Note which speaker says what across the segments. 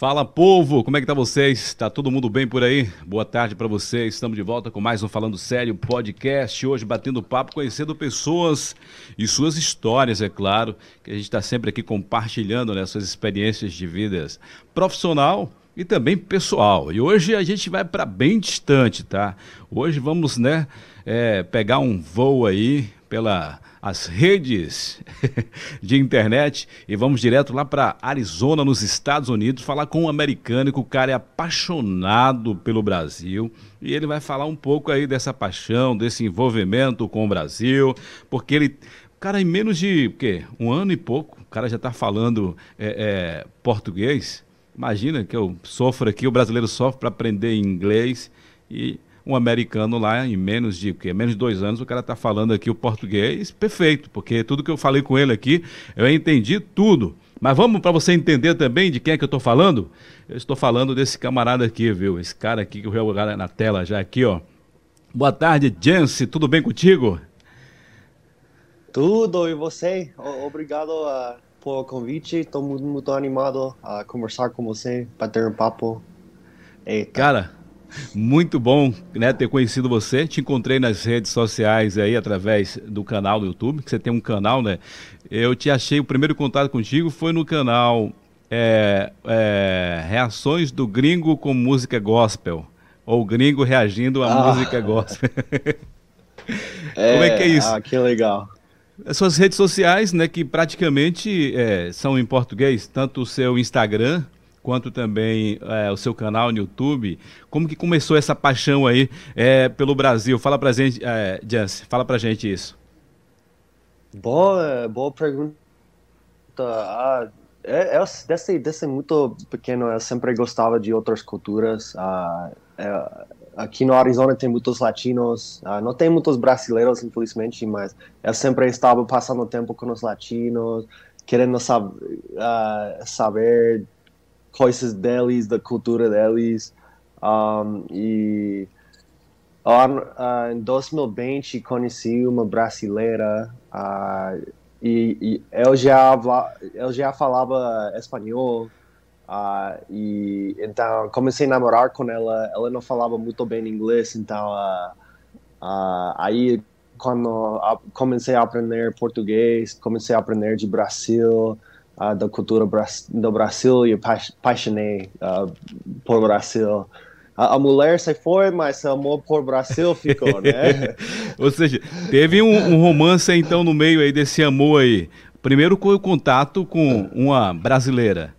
Speaker 1: Fala povo, como é que tá vocês? Tá todo mundo bem por aí? Boa tarde para vocês. Estamos de volta com mais um Falando Sério podcast. Hoje batendo papo, conhecendo pessoas e suas histórias, é claro, que a gente está sempre aqui compartilhando né, suas experiências de vidas profissional e também pessoal. E hoje a gente vai para bem distante, tá? Hoje vamos, né, é, pegar um voo aí pela as redes de internet e vamos direto lá para Arizona, nos Estados Unidos, falar com um americano que o cara é apaixonado pelo Brasil e ele vai falar um pouco aí dessa paixão, desse envolvimento com o Brasil, porque ele, cara, em menos de quê? um ano e pouco, o cara já está falando é, é, português. Imagina que eu sofro aqui, o brasileiro sofre para aprender inglês e um americano lá em menos de quê? menos de dois anos o cara está falando aqui o português perfeito, porque tudo que eu falei com ele aqui eu entendi tudo. Mas vamos para você entender também de quem é que eu estou falando? Eu estou falando desse camarada aqui, viu? Esse cara aqui que eu vou jogar na tela já aqui, ó. Boa tarde, Jance, tudo bem contigo?
Speaker 2: Tudo, e você? Obrigado uh, pelo convite, estou muito, muito animado a conversar com você, bater um papo.
Speaker 1: Eita. Cara, muito bom né, ter conhecido você. Te encontrei nas redes sociais aí através do canal do YouTube, que você tem um canal, né? Eu te achei, o primeiro contato contigo foi no canal é, é, Reações do Gringo com Música Gospel. Ou Gringo reagindo à ah. música gospel.
Speaker 2: é, Como é que é isso? Ah, que legal.
Speaker 1: As suas redes sociais, né, que praticamente é, são em português, tanto o seu Instagram quanto também é, o seu canal no YouTube. Como que começou essa paixão aí é, pelo Brasil? Fala pra gente, é, Jance, fala pra gente isso.
Speaker 2: Boa, boa pergunta. Ah, é, eu, desde, desde muito pequeno eu sempre gostava de outras culturas. Ah, é, aqui no Arizona tem muitos latinos, ah, não tem muitos brasileiros, infelizmente, mas eu sempre estava passando tempo com os latinos, querendo sab uh, saber coisas deles, da cultura deles. Um, e uh, em 2020 conheci uma brasileira uh, e, e eu, já, eu já falava espanhol. Uh, e então comecei a namorar com ela. Ela não falava muito bem inglês, então aí quando comecei a aprender português, comecei a aprender de Brasil, uh, da cultura do Brasil e apaixonei uh, por Brasil. A, a, mulher se foi, mas o amor por Brasil ficou, né?
Speaker 1: Ou seja, teve um, um, romance então no meio aí desse amor aí. Primeiro com o contato com uma brasileira.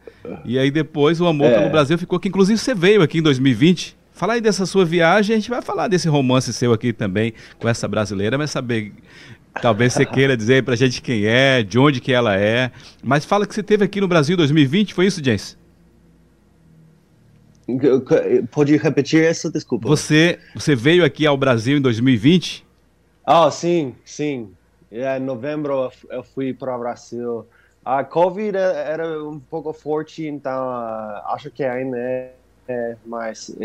Speaker 1: E aí depois o amor é. pelo Brasil ficou que inclusive você veio aqui em 2020. Fala aí dessa sua viagem, a gente vai falar desse romance seu aqui também com essa brasileira, mas saber Talvez você queira dizer pra gente quem é, de onde que ela é. Mas fala que você teve aqui no Brasil em 2020, foi isso, Jens?
Speaker 2: Pode repetir essa? Desculpa.
Speaker 1: Você, você veio aqui ao Brasil em 2020?
Speaker 2: Ah, oh, sim, sim. É, em novembro eu fui para o Brasil. A Covid era um pouco forte, então uh, acho que ainda é, é mas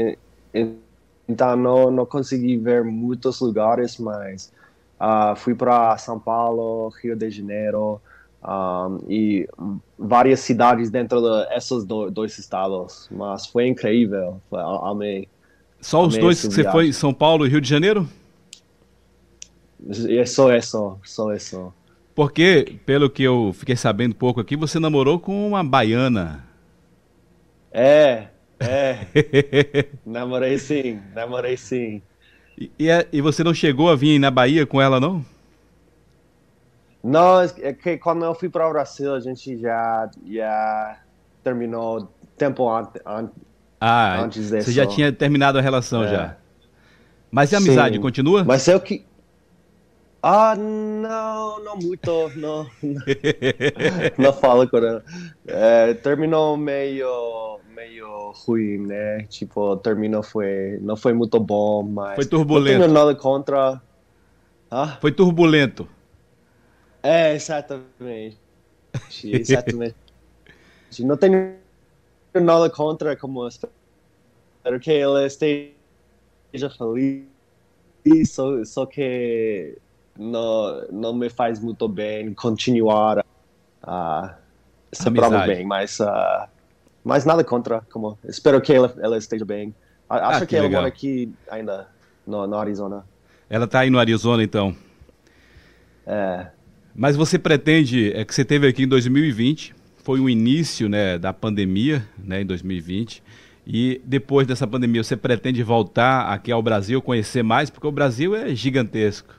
Speaker 2: então não, não consegui ver muitos lugares, mas Uh, fui para São Paulo, Rio de Janeiro um, e várias cidades dentro desses de do, dois estados. Mas foi incrível, foi, amei.
Speaker 1: Só os amei dois que você foi, São Paulo e Rio de Janeiro?
Speaker 2: É só isso, só isso.
Speaker 1: Porque, pelo que eu fiquei sabendo pouco aqui, você namorou com uma baiana.
Speaker 2: É, é. namorei sim, namorei sim.
Speaker 1: E, e, é, e, você não chegou a vir na Bahia com ela, não?
Speaker 2: Não, é que quando eu fui para o Brasil, a gente já, já terminou tempo an, an,
Speaker 1: ah, antes disso. Você já tinha terminado a relação é. já. Mas a amizade Sim. continua?
Speaker 2: Mas eu que. Ah, não, não muito, não. Não, não falo com ela. É, terminou meio meio ruim, né? Tipo, terminou foi não foi muito bom, mas
Speaker 1: foi turbulento.
Speaker 2: Não tenho nada contra.
Speaker 1: Ah? Foi turbulento.
Speaker 2: É, exatamente. Exatamente. não tenho nada contra como espero que ele esteja feliz, só, só que não, não me faz muito bem continuar a uh, se bem, mas uh, mas nada contra, como espero que ela, ela esteja bem. Ah, acho ah, que, que ela mora aqui ainda no, no Arizona.
Speaker 1: Ela está aí no Arizona, então.
Speaker 2: É.
Speaker 1: Mas você pretende, é que você teve aqui em 2020, foi o início né, da pandemia, né, em 2020. E depois dessa pandemia, você pretende voltar aqui ao Brasil, conhecer mais? Porque o Brasil é gigantesco.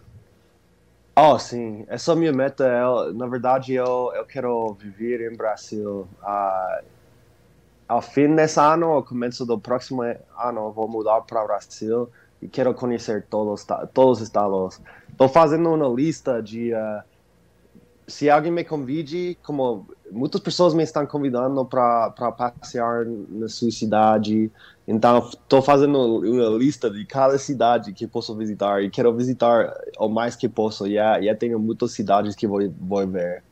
Speaker 2: Oh, sim. Essa é a minha meta. Eu, na verdade, eu, eu quero viver em Brasil. Uh, ao fim desse ano, ao começo do próximo ano, vou mudar para o Brasil e quero conhecer todos, todos os estados. Estou fazendo uma lista de... Uh, se alguém me convide, como muitas pessoas me estão convidando para passear na sua cidade, então estou fazendo uma lista de cada cidade que posso visitar e quero visitar o mais que posso. Já, já tenho muitas cidades que vou, vou ver.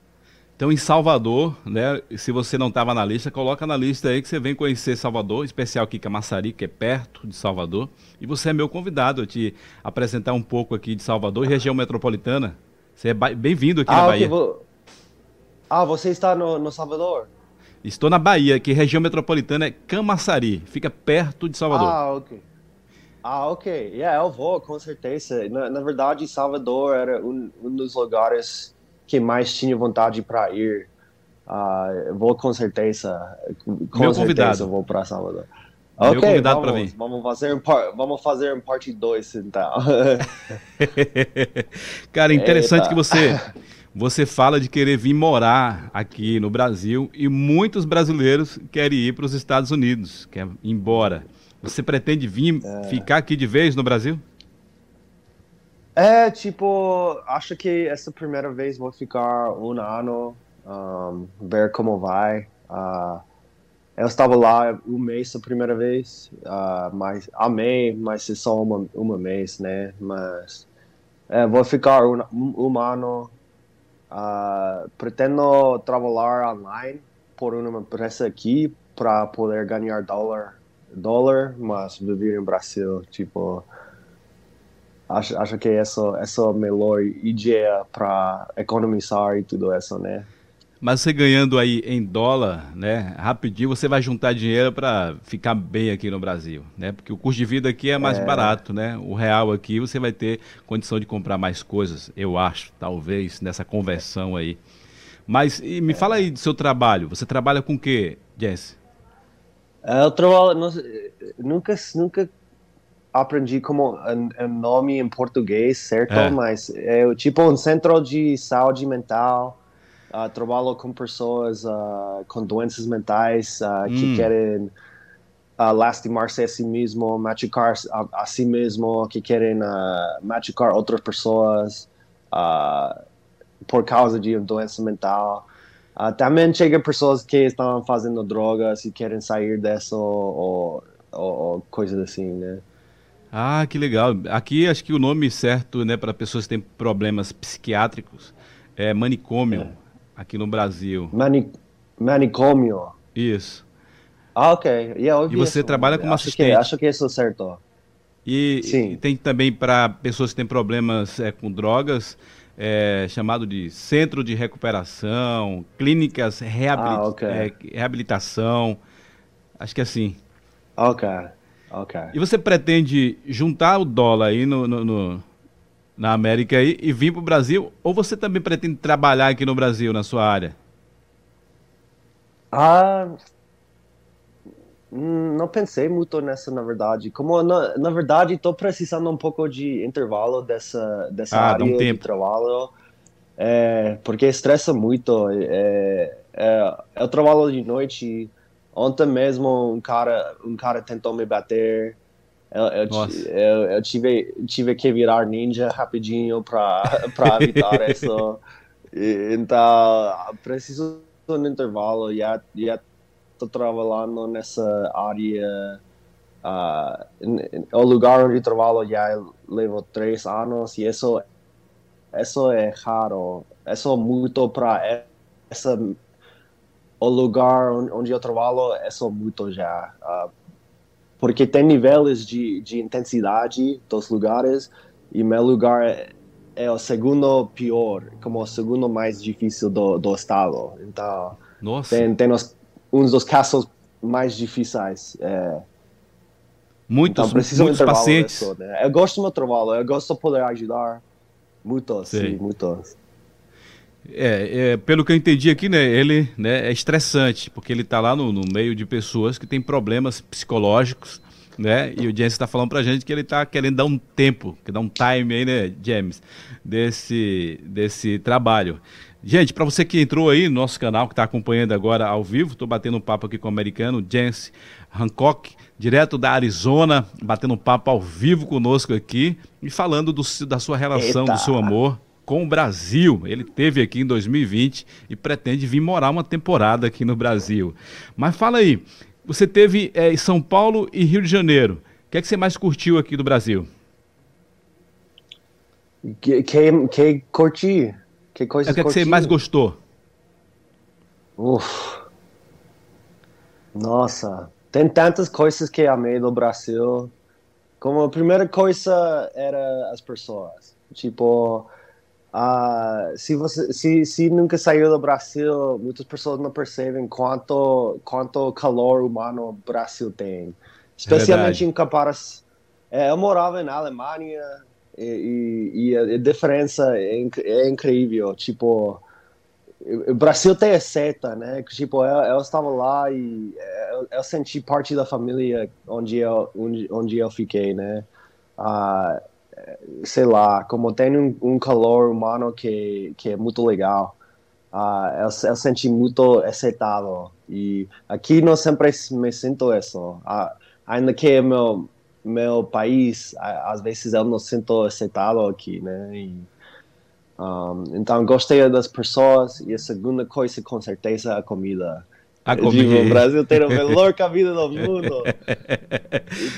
Speaker 1: Então, em Salvador, né? Se você não estava na lista, coloca na lista aí que você vem conhecer Salvador, especial aqui Camaçari, que é perto de Salvador. E você é meu convidado a te apresentar um pouco aqui de Salvador e região metropolitana. Você é bem-vindo aqui ah, na Bahia. Vou...
Speaker 2: Ah, você está no, no, Salvador?
Speaker 1: Estou na Bahia, que região metropolitana é Camaçari, fica perto de Salvador.
Speaker 2: Ah, ok. Ah, ok. Yeah, eu vou, com certeza. Na, na verdade, Salvador era um, um dos lugares que mais tinha vontade para ir. Uh, vou com certeza. Com
Speaker 1: Meu certeza convidado.
Speaker 2: vou para Salvador.
Speaker 1: Meu ok, convidado para mim.
Speaker 2: Vamos fazer, vamos fazer um parte 2 então.
Speaker 1: Cara, interessante Eita. que você você fala de querer vir morar aqui no Brasil e muitos brasileiros querem ir para os Estados Unidos, quer ir embora. Você pretende vir é. ficar aqui de vez no Brasil?
Speaker 2: É, tipo, acho que essa primeira vez vou ficar um ano, um, ver como vai. Uh, eu estava lá um mês a primeira vez, uh, mas amei, mas é só uma, uma mês, né? Mas é, vou ficar um, um ano. Uh, pretendo trabalhar online por uma empresa aqui para poder ganhar dólar, dólar, mas viver em Brasil, tipo acho, acho que essa, essa é a melhor ideia para economizar e tudo isso, né?
Speaker 1: Mas você ganhando aí em dólar, né, rapidinho você vai juntar dinheiro para ficar bem aqui no Brasil, né? Porque o custo de vida aqui é mais é... barato, né? O real aqui você vai ter condição de comprar mais coisas, eu acho, talvez nessa conversão aí. Mas me é... fala aí do seu trabalho. Você trabalha com o quê, Jesse?
Speaker 2: Eu trabalho, nunca, nunca aprendi como um, nome em português, certo? É. Mas é tipo um centro de saúde mental. Uh, trabalho com pessoas uh, com doenças mentais uh, hum. que querem lastimar-se a si mesmo, machucar a, a, si mesmo, que querem machucar outras pessoas por causa de uma doença mental. também chega pessoas que estão fazendo drogas e querem sair dessa ou, ou, ou coisas assim, né?
Speaker 1: Ah, que legal. Aqui acho que o nome certo, né, para pessoas que têm problemas psiquiátricos é manicômio, é. aqui no Brasil.
Speaker 2: Mani manicômio.
Speaker 1: Isso.
Speaker 2: Ah, ok. Yeah,
Speaker 1: e você
Speaker 2: isso.
Speaker 1: trabalha como
Speaker 2: acho
Speaker 1: assistente.
Speaker 2: Que, acho que isso é certo.
Speaker 1: E, Sim. e tem também para pessoas que têm problemas é, com drogas, é, chamado de centro de recuperação, clínicas reabili ah, okay. é, reabilitação. Acho que é assim.
Speaker 2: Ok. Ok.
Speaker 1: E você pretende juntar o dólar aí no, no, no na América aí, e vir para o Brasil? Ou você também pretende trabalhar aqui no Brasil, na sua área?
Speaker 2: Ah, hum, não pensei muito nessa, na verdade. Como, na, na verdade, estou precisando um pouco de intervalo dessa, dessa ah, área um de trabalho, é, porque estressa muito. É, é, eu trabalho de noite Ontem mesmo um cara, um cara tentou me bater. Eu, eu, eu, eu tive, tive que virar ninja rapidinho para evitar isso. Então, preciso de um intervalo. Já estou trabalhando nessa área. Uh, o lugar onde trabalho já levo três anos e isso, isso é raro. Isso é muito para essa o lugar onde eu trabalho é só muito já. Uh, porque tem níveis de, de intensidade dos lugares e meu lugar é, é, o segundo pior, como o segundo mais difícil do, do estado. Então,
Speaker 1: Nossa.
Speaker 2: tem, tem os, um dos casos mais difíceis. É,
Speaker 1: muitos, então, muitos pacientes.
Speaker 2: Né? Eu gosto do meu trabalho, eu gosto de poder ajudar. Muitos, sim, muitos.
Speaker 1: É, é, pelo que eu entendi aqui, né, ele né, é estressante, porque ele está lá no, no, meio de pessoas que têm problemas psicológicos, né? E o James está falando para a gente que ele está querendo dar um tempo, que dar um time aí, né, James, desse, desse trabalho. Gente, para você que entrou aí no nosso canal, que está acompanhando agora ao vivo, estou batendo um papo aqui com o americano James Hancock, direto da Arizona, batendo um papo ao vivo conosco aqui e falando do, da sua relação, Eita. do seu amor com o Brasil. Ele teve aqui em 2020 e pretende vir morar uma temporada aqui no Brasil. Mas fala aí, você teve é, em São Paulo e Rio de Janeiro. O que é que você mais curtiu aqui do Brasil?
Speaker 2: Que, que, que curti? Que coisa
Speaker 1: é, O que, é que você mais gostou?
Speaker 2: Uf. Nossa, tem tantas coisas que amei no Brasil. Como a primeira coisa era as pessoas. Tipo, Uh, se você se, se nunca saiu do Brasil, muitas pessoas não percebem quanto quanto calor humano o Brasil tem, especialmente é em comparação. É, eu morava na Alemanha e, e, e a, diferença é, inc é, incrível. Tipo, o Brasil tem a seta, né? Tipo, eu, eu estava lá e eu, eu, senti parte da família onde eu onde, onde eu fiquei, né? Uh, sei lá, como tem um, um calor humano que, que é muito legal. Uh, eu, eu senti muito excitado. E aqui não sempre me sinto isso. Uh, ainda que meu, meu país, uh, às vezes eu não sinto excitado aqui, né? E, um, então, gostei das pessoas. E a segunda coisa, com certeza, é a comida.
Speaker 1: A comida.
Speaker 2: o Brasil tem a melhor comida do mundo.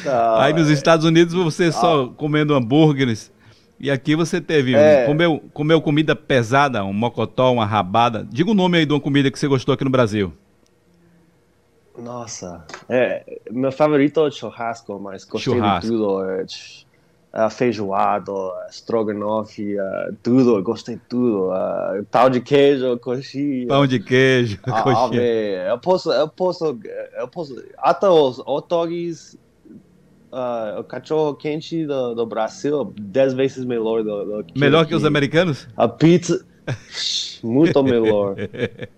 Speaker 1: Então, Aí nos Estados Unidos você só ah. comendo hambúrgueres. E aqui você teve, é. comeu, comeu comida pesada, um mocotó, uma rabada. Diga o nome aí de uma comida que você gostou aqui no Brasil.
Speaker 2: Nossa, é, meu favorito é o churrasco, mas gostei churrasco. de tudo. É, uh, feijoado, estrogonofe, uh, tudo, gostei de tudo. Uh, pão de queijo, coxinha.
Speaker 1: Pão de queijo, ah, coxinha.
Speaker 2: eu posso, eu posso, eu posso, até os hot dogs, uh, o cachorro quente do, do Brasil, dez vezes melhor do, do
Speaker 1: que Melhor que, que os americanos?
Speaker 2: A pizza... Muito melhor.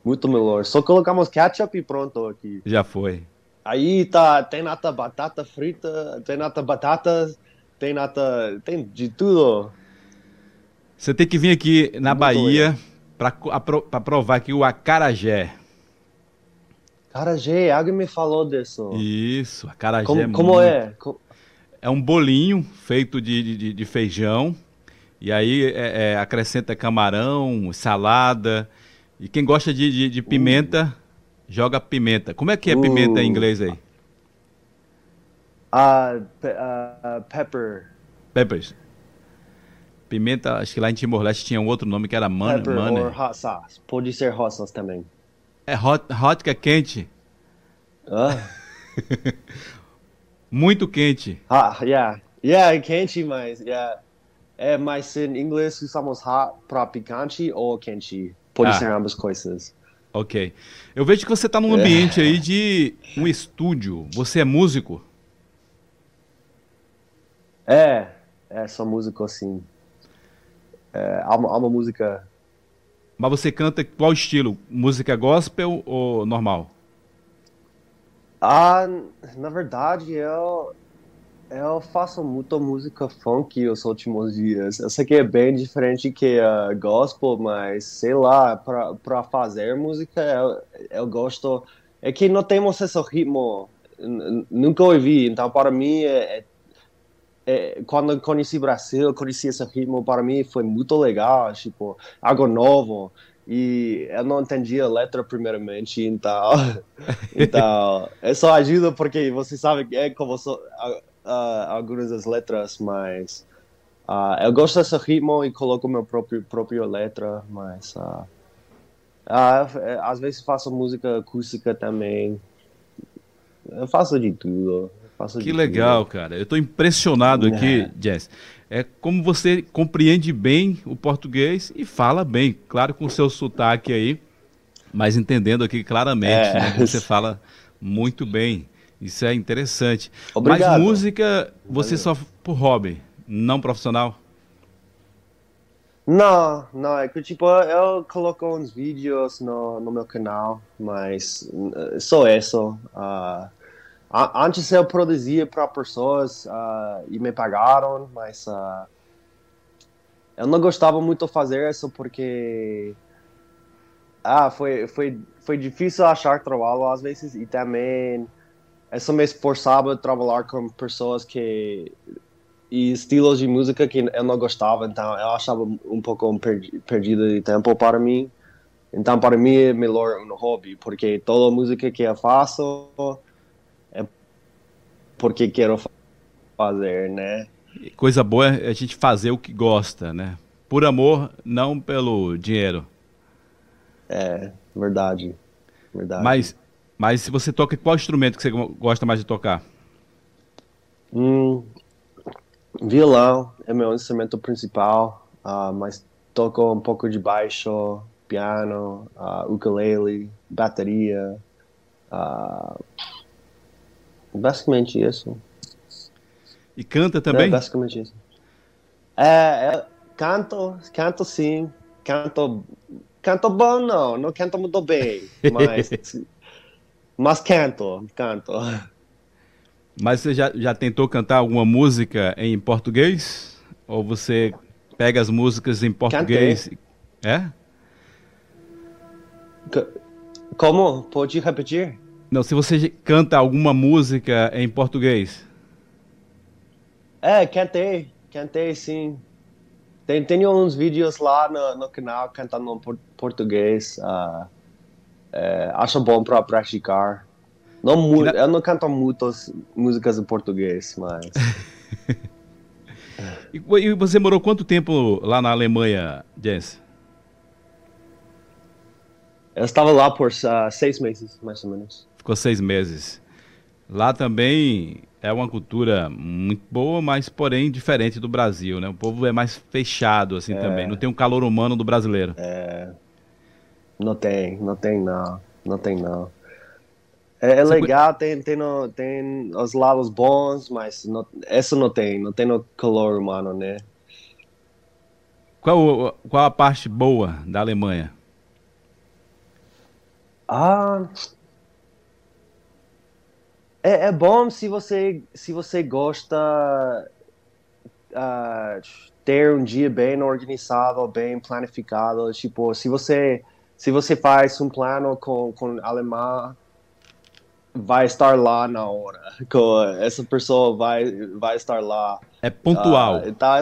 Speaker 2: Muito melhor. Só colocamos ketchup e pronto aqui.
Speaker 1: Já foi.
Speaker 2: Aí tá, tem nata batata frita, tem nata batatas, tem nata, tem de tudo.
Speaker 1: Você tem que vir aqui na Muito Bahia para provar aqui o acarajé.
Speaker 2: Acarajé, alguém me falou disso.
Speaker 1: Isso, acarajé.
Speaker 2: Como,
Speaker 1: é
Speaker 2: como é?
Speaker 1: É um bolinho feito de, de, de feijão. E aí é, é, acrescenta camarão, salada. E quem gosta de, de, de pimenta, uh. joga pimenta. Como é que é uh. pimenta em inglês aí?
Speaker 2: Uh, uh, pepper.
Speaker 1: Peppers. Pimenta, acho que lá em Timor-Leste tinha um outro nome que era man,
Speaker 2: Pepper money. or hot sauce. Pode ser hot sauce também.
Speaker 1: É hot, hot que é quente.
Speaker 2: Ah.
Speaker 1: Muito quente.
Speaker 2: Ah, yeah. Yeah, é quente, mas yeah. É, mas em inglês usamos hot para picante ou quente. Pode ah. ser ambas coisas.
Speaker 1: Ok. Eu vejo que você está num ambiente aí de um estúdio. Você é músico?
Speaker 2: É, é, sou músico assim. É, há, uma, há uma música.
Speaker 1: Mas você canta qual estilo? Música gospel ou normal?
Speaker 2: Ah, na verdade, eu, eu faço muita música funk os últimos dias. Eu sei que é bem diferente que uh, gospel, mas sei lá, para fazer música eu, eu gosto. É que não temos esse ritmo, nunca ouvi, então para mim é, é é, quando conheci o Brasil, conheci esse ritmo, para mim foi muito legal, tipo, algo novo. E eu não entendia a letra primeiramente, então, então é só ajuda porque você sabe que é como so, uh, uh, algumas das letras, mas uh, eu gosto desse ritmo e coloco meu próprio próprio letra, mas às vezes faço música acústica também. Eu faço de tudo.
Speaker 1: Que legal, cara. Eu estou impressionado é. aqui, Jess. É como você compreende bem o português e fala bem, claro, com o seu sotaque aí, mas entendendo aqui claramente é. né, que você fala Muito bem. Isso é interessante.
Speaker 2: Obrigado.
Speaker 1: Mas música, você
Speaker 2: Valeu.
Speaker 1: só por hobby, não profissional?
Speaker 2: Não, não, é que tipo, eu coloco uns vídeos no, no meu canal, mas só isso. A- antes eu produzia para pessoas ah, e me pagaram, mas ah, eu não gostava muito de fazer isso porque ah, foi, foi, foi difícil achar trabalho às vezes e também isso me esforçava a trabalhar com pessoas que e estilos de música que eu não gostava, então eu achava um pouco perdi- perdido de tempo para mim. Então, para mim é melhor um hobby, porque toda música que eu faço porque quero fa- fazer, né?
Speaker 1: Coisa boa é a gente fazer o que gosta, né? Por amor, não pelo dinheiro.
Speaker 2: É, verdade. Verdade.
Speaker 1: Mas, mas se você toca, qual instrumento que você go- gosta mais de tocar?
Speaker 2: Hum, violão é meu instrumento principal, ah, mas toco um pouco de baixo, piano, ah, ukulele, bateria. ah, basicamente isso.
Speaker 1: E canta
Speaker 2: É
Speaker 1: também?
Speaker 2: basicamente isso. É, é, canto, canto sim, canto, canto bom não, não canto muito bem, mas, mas canto, canto.
Speaker 1: Mas você já, já tentou cantar alguma música em português? Ou você pega as músicas em português? e- É?
Speaker 2: Como? Pode repetir?
Speaker 1: Não, se você canta alguma música em português.
Speaker 2: É, cantei, cantei sim. Tem, tenho uns vídeos lá no, no canal cantando em por- português. ah, é, acho bom para praticar. Não mu-
Speaker 1: na-
Speaker 2: Eu não canto muitas músicas em português, mas.
Speaker 1: E, você morou quanto tempo lá na Alemanha, Jens?
Speaker 2: Eu estava lá por ah, seis meses, mais ou menos.
Speaker 1: Ficou seis meses. Lá também é uma cultura muito boa, mas porém diferente do Brasil, né? O povo é mais fechado assim também. Não tem um calor humano do brasileiro.
Speaker 2: Não tem, não tem não, não tem não. É, é legal, tem, tem, no, tem os lados bons, mas não, isso não tem, não tem no calor humano, né?
Speaker 1: Qual, o- qual a parte boa da Alemanha?
Speaker 2: Ah, é, é bom se você se você gosta ah, ter um dia bem organizado, bem planificado. Tipo, se você se você faz um plano com com alemão, vai estar lá na hora. Essa pessoa vai vai estar lá.
Speaker 1: É pontual.
Speaker 2: Ah, tá,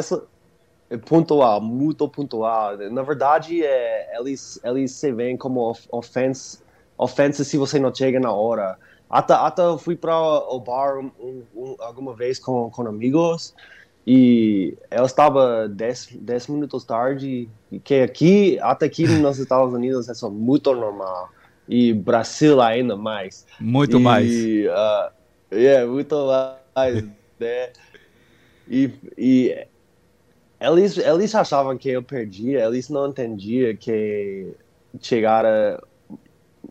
Speaker 2: é pontual, muito pontual. Na verdade, é, eles, eles se veem como of- ofensa, ofensa se você não chega na hora. Até, até eu fui para o bar um- um- um- alguma vez com, com amigos e eu estava 10 10 minutos tarde, que aqui, até aqui nos Estados Unidos, é muito normal. E Brasil ainda mais.
Speaker 1: Muito
Speaker 2: e,
Speaker 1: mais.
Speaker 2: ah, é, muito mais, né? E, e eles, eles achavam que eu perdia, eles não entendiam que chegara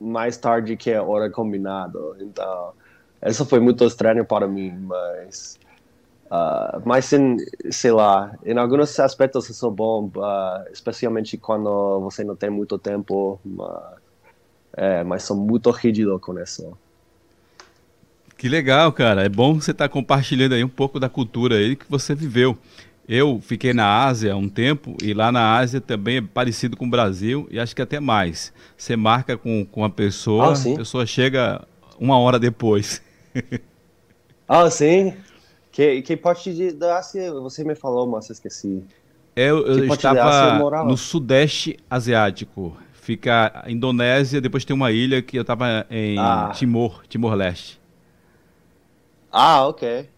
Speaker 2: mais tarde que a hora combinada. Então, isso foi muito estranho para mim, mas... ah, mas, em, sei lá, em alguns aspectos isso é bom, ah, especialmente quando você não tem muito tempo, mas, é, mas sou muito rígido com isso.
Speaker 1: Que legal, cara. É bom você estar compartilhando aí um pouco da cultura aí que você viveu. Eu fiquei na Ásia há um tempo e lá na Ásia também é parecido com o Brasil e acho que até mais. Você marca com, com a pessoa,
Speaker 2: Ah,
Speaker 1: a pessoa chega uma hora depois.
Speaker 2: Ah, sim? Que, que parte de, da Ásia você me falou, mas eu esqueci.
Speaker 1: Eu, eu estava
Speaker 2: eu
Speaker 1: no Sudeste Asiático. Fica a Indonésia, depois tem uma ilha que eu estava em
Speaker 2: Ah.
Speaker 1: Timor, Timor-Leste.
Speaker 2: Ah, ok.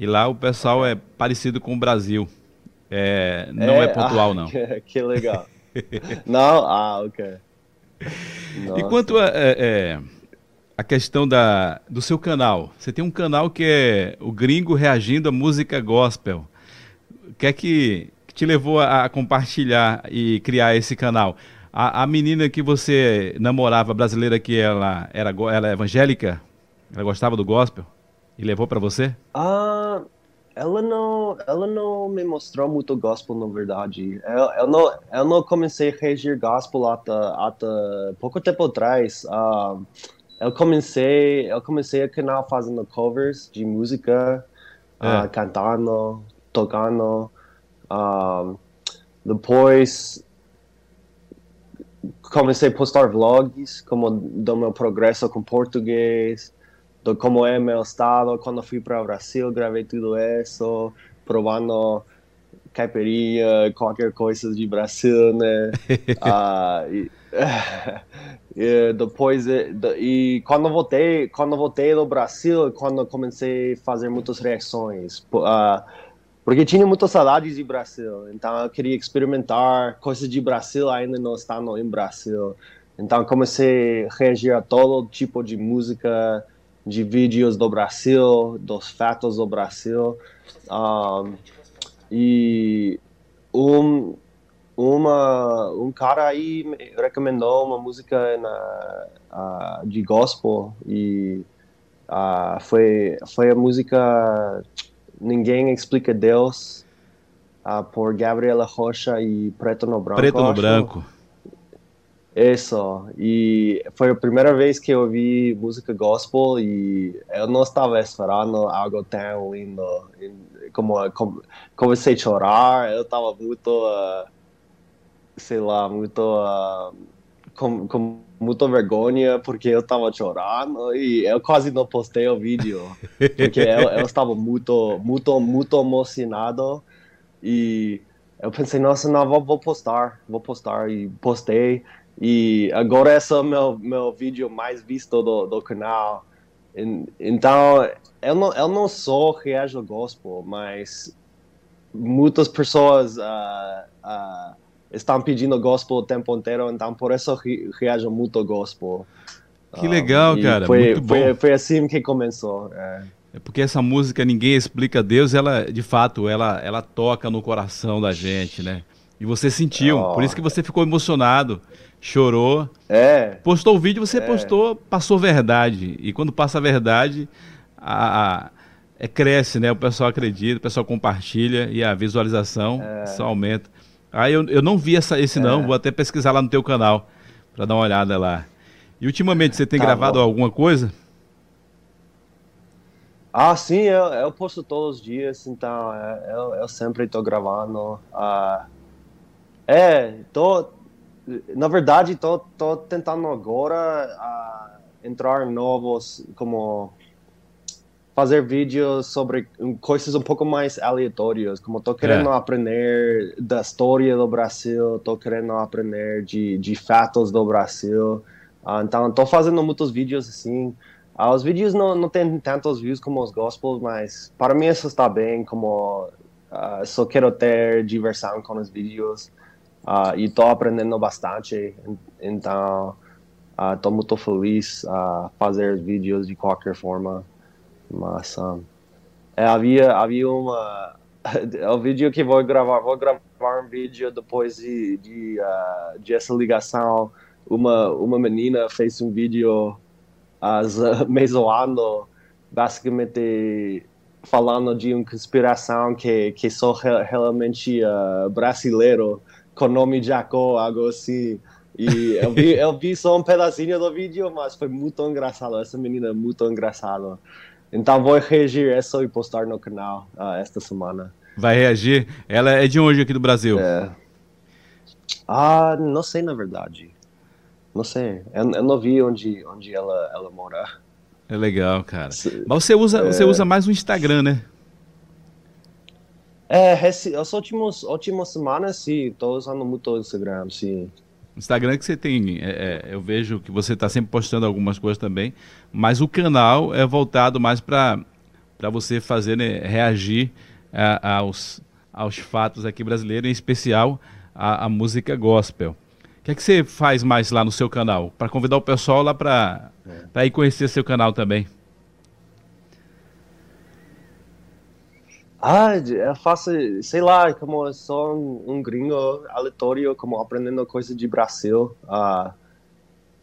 Speaker 1: E lá o pessoal é parecido com o Brasil. É, não é, pontual,
Speaker 2: ah,
Speaker 1: não.
Speaker 2: Que, que legal. não? Ah, ok.
Speaker 1: E
Speaker 2: Nossa.
Speaker 1: quanto a, é, é, a questão da, do seu canal? Você tem um canal que é o Gringo Reagindo à Música Gospel. O que é que, que te levou a, a compartilhar e criar esse canal? A, a menina que você namorava, brasileira, que ela era ela é evangélica? Ela gostava do gospel? E levou para você?
Speaker 2: Ah, ela não, ela não me mostrou muito gospel, na verdade. Eu, eu não, eu não comecei a regir gospel até, até pouco tempo atrás. Uh, eu comecei, eu comecei a canal fazendo covers de música, é. uh, cantando, tocando. Uh, depois comecei a postar vlogs como do meu progresso com português de como é meu estado quando fui para o Brasil, gravei tudo isso, provando caipirinha, qualquer coisa de Brasil, né? uh, e, e, depois e, e quando voltei, quando voltei do Brasil, quando comecei a fazer muitas reações, uh, porque tinha muitas saudades de Brasil, então eu queria experimentar coisas de Brasil ainda não estando em Brasil. Então comecei a reagir a todo tipo de música, de vídeos do Brasil, dos fatos do Brasil. Um, e um, uma, um cara aí me recomendou uma música na, uh, de gospel e uh, foi, foi a música Ninguém Explica Deus uh, por Gabriela Rocha e Preto no Branco.
Speaker 1: Preto no Branco.
Speaker 2: Isso, e foi a primeira vez que eu ouvi música gospel e eu não estava esperando algo tão lindo. Como, como comecei a chorar, eu estava muito, uh, sei lá, muito, uh, com, com muita vergonha porque eu estava chorando e eu quase não postei o vídeo porque eu, eu estava muito, muito, muito emocionado e eu pensei, nossa, não, vou, vou postar, vou postar e postei. E agora esse é o meu, meu vídeo mais visto do, do canal. Então, eu não, eu não sou reage ao gospel, mas muitas pessoas uh, uh, estão pedindo gospel o tempo inteiro, então por isso re, reajo muito ao gospel.
Speaker 1: Que legal, um, cara.
Speaker 2: Foi,
Speaker 1: muito
Speaker 2: foi, foi, assim que começou. É.
Speaker 1: é. porque essa música Ninguém Explica Deus, ela, de fato, ela, ela toca no coração da gente, né? E você sentiu, oh. por isso que você ficou emocionado chorou.
Speaker 2: É.
Speaker 1: Postou o vídeo, você é. postou, passou verdade. E quando passa a verdade, a, a é, cresce, né? O pessoal acredita, o pessoal compartilha e a visualização é. só aumenta. Aí eu, eu não vi essa, esse não, é. vou até pesquisar lá no teu canal para dar uma olhada lá. E ultimamente você tem tá gravado bom. alguma coisa?
Speaker 2: Ah, sim, eu, eu posto todos os dias, então é, eu, eu sempre estou gravando. Uh, é, tô, na verdade, tô, tô tentando agora uh, entrar novos, como fazer vídeos sobre coisas um pouco mais aleatórias, como tô querendo é. aprender da história do Brasil, tô querendo aprender de, de fatos do Brasil, uh, então tô fazendo muitos vídeos assim. Uh, os vídeos não, não tem tantos views como os gospels, mas para mim isso está bem, como uh, só quero ter diversão com os vídeos. Uh, e estou aprendendo bastante, então estou uh, muito feliz a uh, fazer vídeos de qualquer forma. Mas um, é, havia, havia uma. o vídeo que vou gravar, vou gravar um vídeo depois de, de, uh, de essa ligação. Uma, uma menina fez um vídeo uh, me zoando, basicamente falando de uma conspiração que, que sou realmente brasileiro com nome Jacó, algo assim. E eu vi, eu vi só um pedacinho do vídeo, mas foi muito engraçado. Essa menina é muito engraçada. Então vou reagir isso e postar no canal uh, esta semana.
Speaker 1: Vai reagir? Ela é de onde aqui do Brasil?
Speaker 2: É. Ah, não sei na verdade. Não sei. Eu, eu, não vi onde, onde ela, ela mora.
Speaker 1: É legal, cara. Mas você usa, é... você usa mais o Instagram, né?
Speaker 2: É, as últimas, últimas semanas, sim, estou usando muito o Instagram, sim.
Speaker 1: Instagram que você tem, é, é, eu vejo que você está sempre postando algumas coisas também, mas o canal é voltado mais para você fazer, né, reagir a, aos, aos fatos aqui brasileiros, em especial a, a música gospel. O que é que você faz mais lá no seu canal? Para convidar o pessoal lá para é. ir conhecer seu canal também.
Speaker 2: Ah, eu faço, sei lá, como eu sou um, um gringo aleatório, como aprendendo coisas de Brasil. Uh,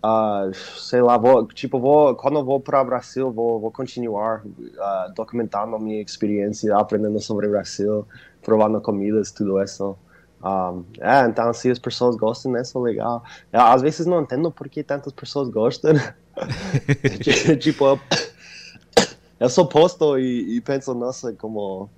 Speaker 2: Uh, sei lá, vou, tipo, vou, quando eu vou para o Brasil, vou, vou continuar uh, documentando a minha experiência, aprendendo sobre o Brasil, provando comidas, tudo isso. Um, é, então, se as pessoas gostam, é só legal. Eu, às vezes não entendo por que tantas pessoas gostam. tipo, eu, eu sou posto e, e penso, nossa, como.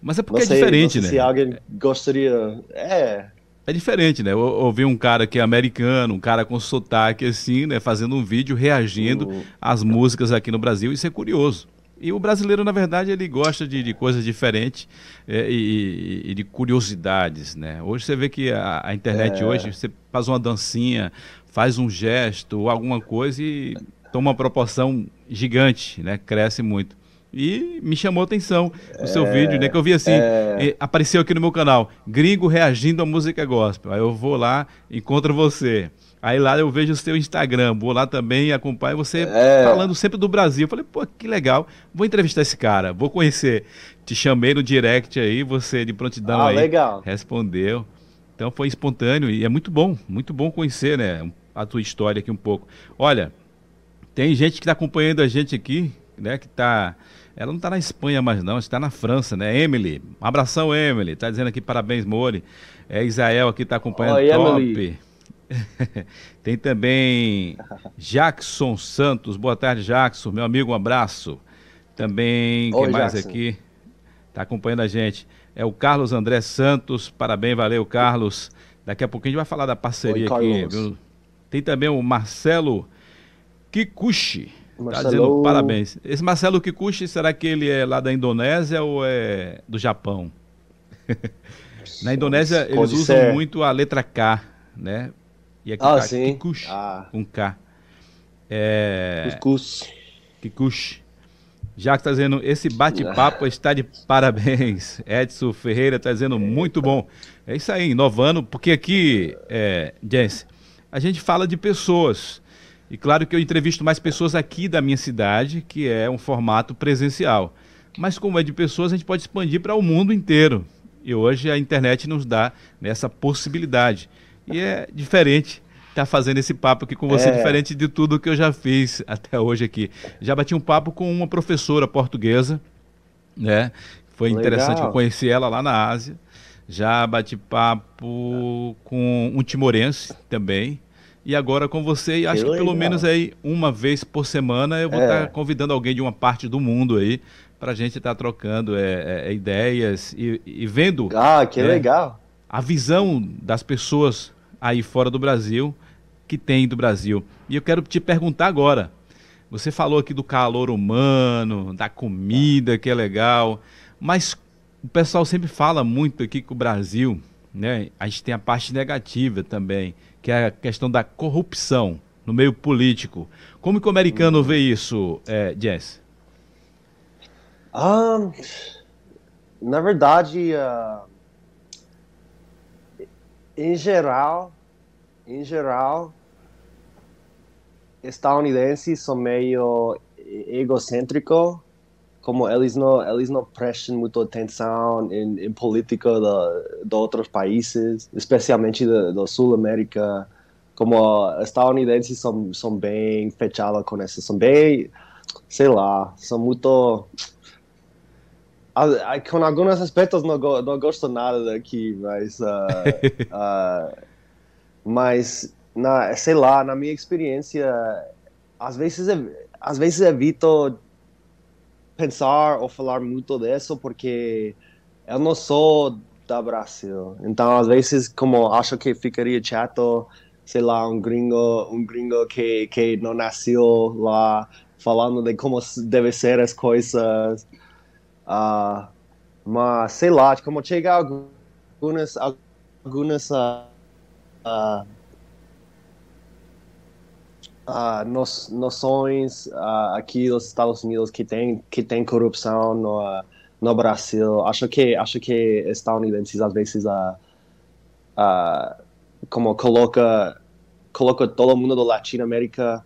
Speaker 1: Mas é porque é sei, é diferente, né?
Speaker 2: Se alguém gostaria. É.
Speaker 1: É diferente, né? Eu ouvi um cara que é americano, um cara com sotaque assim, né? Fazendo um vídeo reagindo uhum. às músicas aqui no Brasil. Isso é curioso. E o brasileiro, na verdade, ele gosta de, de coisas diferentes é, e, e, de curiosidades, né? Hoje você vê que a, a internet é. hoje, você faz uma dancinha, faz um gesto ou alguma coisa e toma uma proporção gigante, né? Cresce muito. E me chamou a atenção o seu é, vídeo, né? Que eu vi assim, é... apareceu aqui no meu canal, gringo reagindo à música gospel. Aí eu vou lá, encontro você. Aí lá eu vejo o seu Instagram, vou lá também e acompanho você é... falando sempre do Brasil. Eu falei, pô, que legal, vou entrevistar esse cara, vou conhecer. Te chamei no direct aí, você de prontidão ah, aí.
Speaker 2: legal.
Speaker 1: Respondeu. Então foi espontâneo e é muito bom, muito bom conhecer, né, a tua história aqui um pouco. Olha, tem gente que está acompanhando a gente aqui, né, que está ela não está na Espanha mais não, está na França, né? Emily, um abração Emily, está dizendo aqui parabéns Mori. É Israel aqui está acompanhando, Oi, top. Emily. Tem também Jackson Santos. Boa tarde, Jackson. Meu amigo, um abraço. Também, Oi, quem mais Jackson. aqui? Está acompanhando a gente. É o Carlos André Santos. Parabéns, valeu, Carlos. Daqui a pouquinho a gente vai falar da parceria Oi, aqui. Viu? Tem também o Marcelo Kikuchi. Está dizendo parabéns. Esse Marcelo Kikuchi, será que ele é lá da Indonésia ou é do Japão? Na Indonésia, eles usam ser. muito a letra K, né? E aqui
Speaker 2: ah, sim.
Speaker 1: Kikush,
Speaker 2: ah.
Speaker 1: com K. É...
Speaker 2: Kikush.
Speaker 1: Kikush. Já que está dizendo, esse bate-papo está de parabéns. Edson Ferreira está dizendo, muito bom. É isso aí, inovando, porque aqui, é, Jens, a gente fala de pessoas. E claro que eu entrevisto mais pessoas aqui da minha cidade, que é um formato presencial. Mas como é de pessoas, a gente pode expandir para o mundo inteiro. E hoje a internet nos dá essa possibilidade. E é diferente estar tá fazendo esse papo aqui com você, é. diferente de tudo que eu já fiz até hoje aqui. Já bati um papo com uma professora portuguesa, né? Foi Legal. interessante eu conheci ela lá na Ásia. Já bati papo com um timorense também. E agora com você, e acho que, que pelo menos aí uma vez por semana eu vou estar é. tá convidando alguém de uma parte do mundo aí para a gente estar tá trocando é, é, ideias e, e, vendo.
Speaker 2: Ah, que né, legal!
Speaker 1: A visão das pessoas aí fora do Brasil que tem do Brasil. E eu quero te perguntar agora. Você falou aqui do calor humano, da comida que é legal, mas o pessoal sempre fala muito aqui que o Brasil, né? A gente tem a parte negativa também, que é a questão da corrupção no meio político. Como que o americano vê isso, é, Jess?
Speaker 2: Um, na verdade, uh, em geral, em geral, estadunidenses são meio egocêntricos, como eles não eles não prestam muita atenção em, em política de, de outros países, especialmente da Sul América. Como estadunidenses são são bem fechados com isso, são bem, sei lá, são muito com alguns aspectos não, não gosto nada daqui, mas, uh, uh, mas na, sei lá, na minha experiência, às vezes, às vezes evito pensar ou falar muito disso porque eu não sou da Brasil. Então, às vezes, como acho que ficaria chato, sei lá, um gringo, um gringo que, que não nasceu lá, falando de como deve ser as coisas. Uh, mas, sei lá, como chega algumas, algumas uh, uh, uh, noções uh, aqui nos Estados Unidos que tem que tem corrupção no, uh, no Brasil. Acho que acho que estadunidenses às vezes uh, uh, como coloca coloca todo mundo do Latinoamérica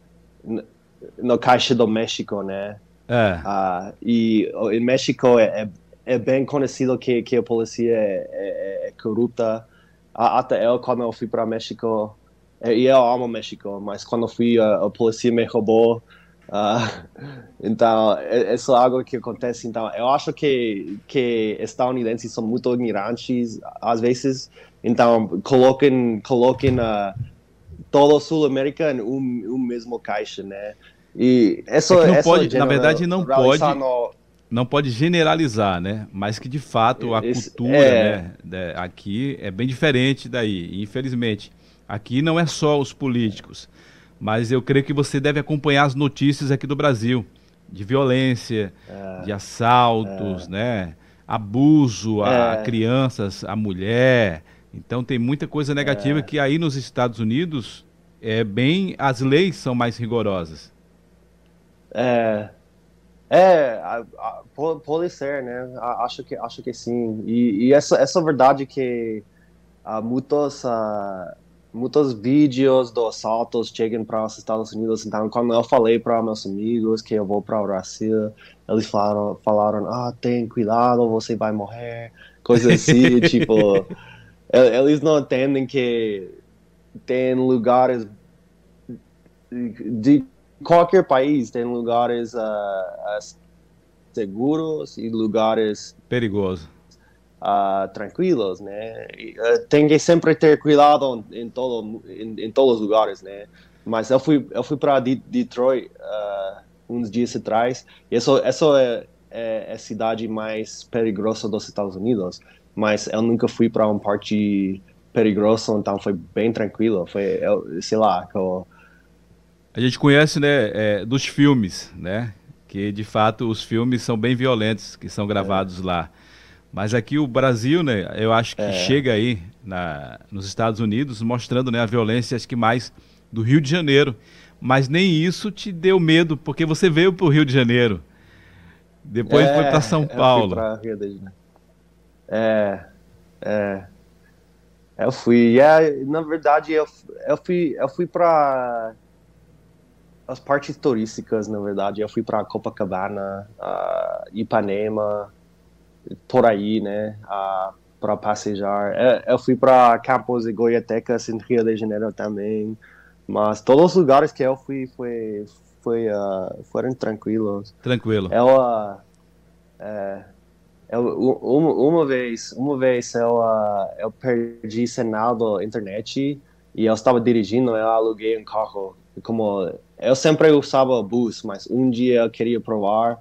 Speaker 2: no caixa do México, né?
Speaker 1: É.
Speaker 2: Uh, e em México é, é, é, bem conhecido que, que a polícia é, é, é corrupta. Até eu, quando eu fui para México, e eu amo México, mas quando fui, a, a polícia me roubou. Uh, então, é, isso é algo que acontece. Então, eu acho que, que estadunidenses são muito ignorantes às vezes. Então, coloquem, coloquem uh, toda a Sul-América em um, um mesmo caixa, né?
Speaker 1: E isso, é não pode, na verdade, não pode. No... Não pode generalizar, né? Mas que de fato a Esse, cultura é... né, aqui é bem diferente daí, infelizmente. Aqui não é só os políticos, mas eu creio que você deve acompanhar as notícias aqui do Brasil de violência, é, de assaltos, é, né? Abuso a é. crianças, a mulher. Então tem muita coisa negativa é. que aí nos Estados Unidos é bem as leis são mais rigorosas.
Speaker 2: É, é, a, a, pode ser, né? Acho que acho que sim. E, e essa essa verdade que uh, muitos uh, muitos vídeos dos assaltos chegam para os Estados Unidos. Então, quando eu falei para meus amigos que eu vou para o Brasil, eles falaram, falaram, ah, tem cuidado, você vai morrer, coisas assim, tipo, eles não entendem que tem lugares de qualquer país tem lugares uh, seguros e lugares
Speaker 1: perigosos
Speaker 2: uh, tranquilos, né? E, uh, tem que sempre ter cuidado em, todo, em, em, todos os lugares, né? Mas eu fui eu fui para Detroit uh, uns dias atrás. E isso isso é, é, é, a cidade mais perigosa dos Estados Unidos. Mas eu nunca fui para uma parte perigosa, então foi bem tranquilo. Foi eu, sei lá, eu,
Speaker 1: a gente conhece, né, é, dos filmes, né? Que de fato os filmes são bem violentos que são gravados é. lá. Mas aqui o Brasil, né, eu acho que é. chega aí na, nos Estados Unidos mostrando né, a violência, acho que mais do Rio de Janeiro. Mas nem isso te deu medo, porque você veio para o Rio de Janeiro. Depois é, foi para São Paulo.
Speaker 2: Rio de Janeiro. É, é. Eu fui. É, na verdade, eu, eu fui, eu fui para as partes turísticas, na verdade. Eu fui para Copacabana, uh, Ipanema, por aí, né, para passejar. É, eu fui para Campos e Goiatecas em Rio de Janeiro também, mas todos os lugares que eu fui foi, foi, uh, foram tranquilos.
Speaker 1: Tranquilo.
Speaker 2: Eu, uh, é, eu, uma, uma vez, uma vez eu, uh, eu perdi sinal da internet e eu estava dirigindo, eu aluguei um carro. Como eu sempre usava bus, mas um dia eu queria provar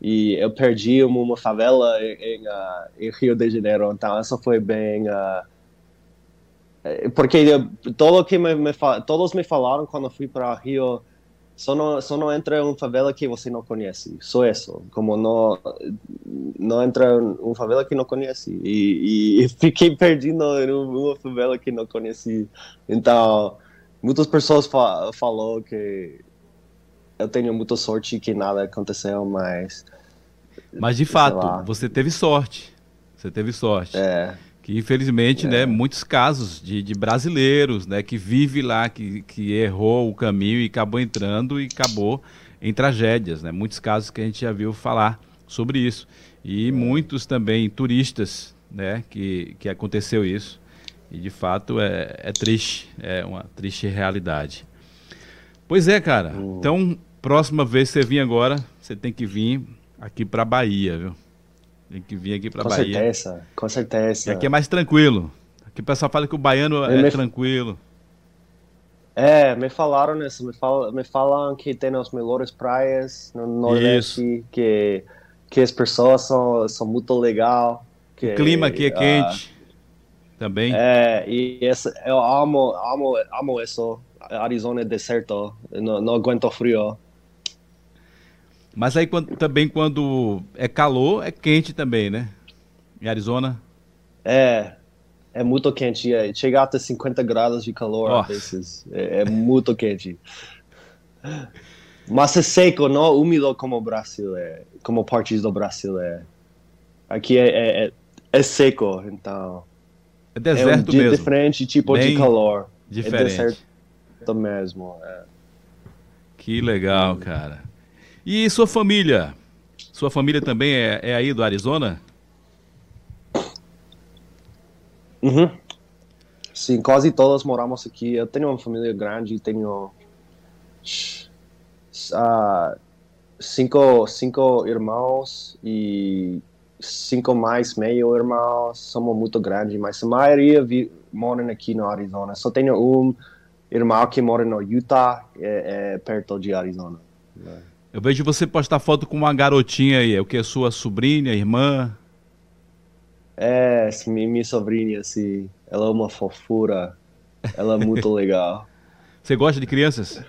Speaker 2: e eu perdi uma, uma favela em, em, uh, em, Rio de Janeiro, então essa foi bem. Uh, porque todo que me, me, todos me falaram quando fui para Rio, só não, só não entra uma favela que você não conhece, só isso. Como não, não entra uma favela que não conhece. E, e fiquei perdido em uma favela que não conheci. Então, muitas pessoas fa falou que eu tenho muita sorte que nada aconteceu, mas.
Speaker 1: Mas de fato, você teve sorte. Você teve sorte.
Speaker 2: É.
Speaker 1: Que infelizmente, né, é. né, muitos casos de, de brasileiros, né, que vive lá, que, que errou o caminho e acabou entrando e acabou em tragédias, né? Muitos casos que a gente já viu falar sobre isso. E é. muitos também turistas, né, que, que aconteceu isso. E de fato é, é triste, é uma triste realidade. Pois é, cara. Uhum. Então, próxima vez que você vir agora, você tem que vir aqui para Bahia, viu? Tem que vir aqui para Bahia.
Speaker 2: Com certeza, com certeza.
Speaker 1: E aqui é mais tranquilo. Aqui o pessoal fala que o baiano é me... tranquilo.
Speaker 2: É, me falaram isso, me, fal... me falam que tem as melhores praias no Nordeste, que, que as pessoas são, são muito legal. Que,
Speaker 1: o clima aqui é uh, quente também.
Speaker 2: É, e esse, eu amo, amo, amo isso. Arizona é deserto, não, não aguento frio.
Speaker 1: Mas aí quando, também quando é calor, é quente também, né? Em Arizona?
Speaker 2: É, é muito quente. É, chega até 50 graus de calor oh. às vezes. É, é, muito quente. Mas é seco, não úmido como o Brasil é, como partes do Brasil é. Aqui é, é, é, é seco, então.
Speaker 1: É deserto
Speaker 2: é
Speaker 1: um mesmo.
Speaker 2: diferente tipo Bem de calor.
Speaker 1: É diferente. É deserto
Speaker 2: mesmo. É.
Speaker 1: Que legal, hum. cara. E sua família? Sua família também é, é aí do Arizona?
Speaker 2: Uhum. Sim, quase todos moramos aqui. Eu tenho uma família grande, tenho uh, cinco, cinco irmãos e cinco mais meio irmãos. Somos muito grandes, mas a maioria vi, moram aqui no Arizona. Só tenho um irmão que mora no Utah, é, é perto de Arizona.
Speaker 1: Eu vejo você postar foto com uma garotinha aí. É o que? Sua sobrinha, irmã?
Speaker 2: É, minha sobrinha, assim. Ela é uma fofura. Ela é muito legal.
Speaker 1: Você gosta de crianças?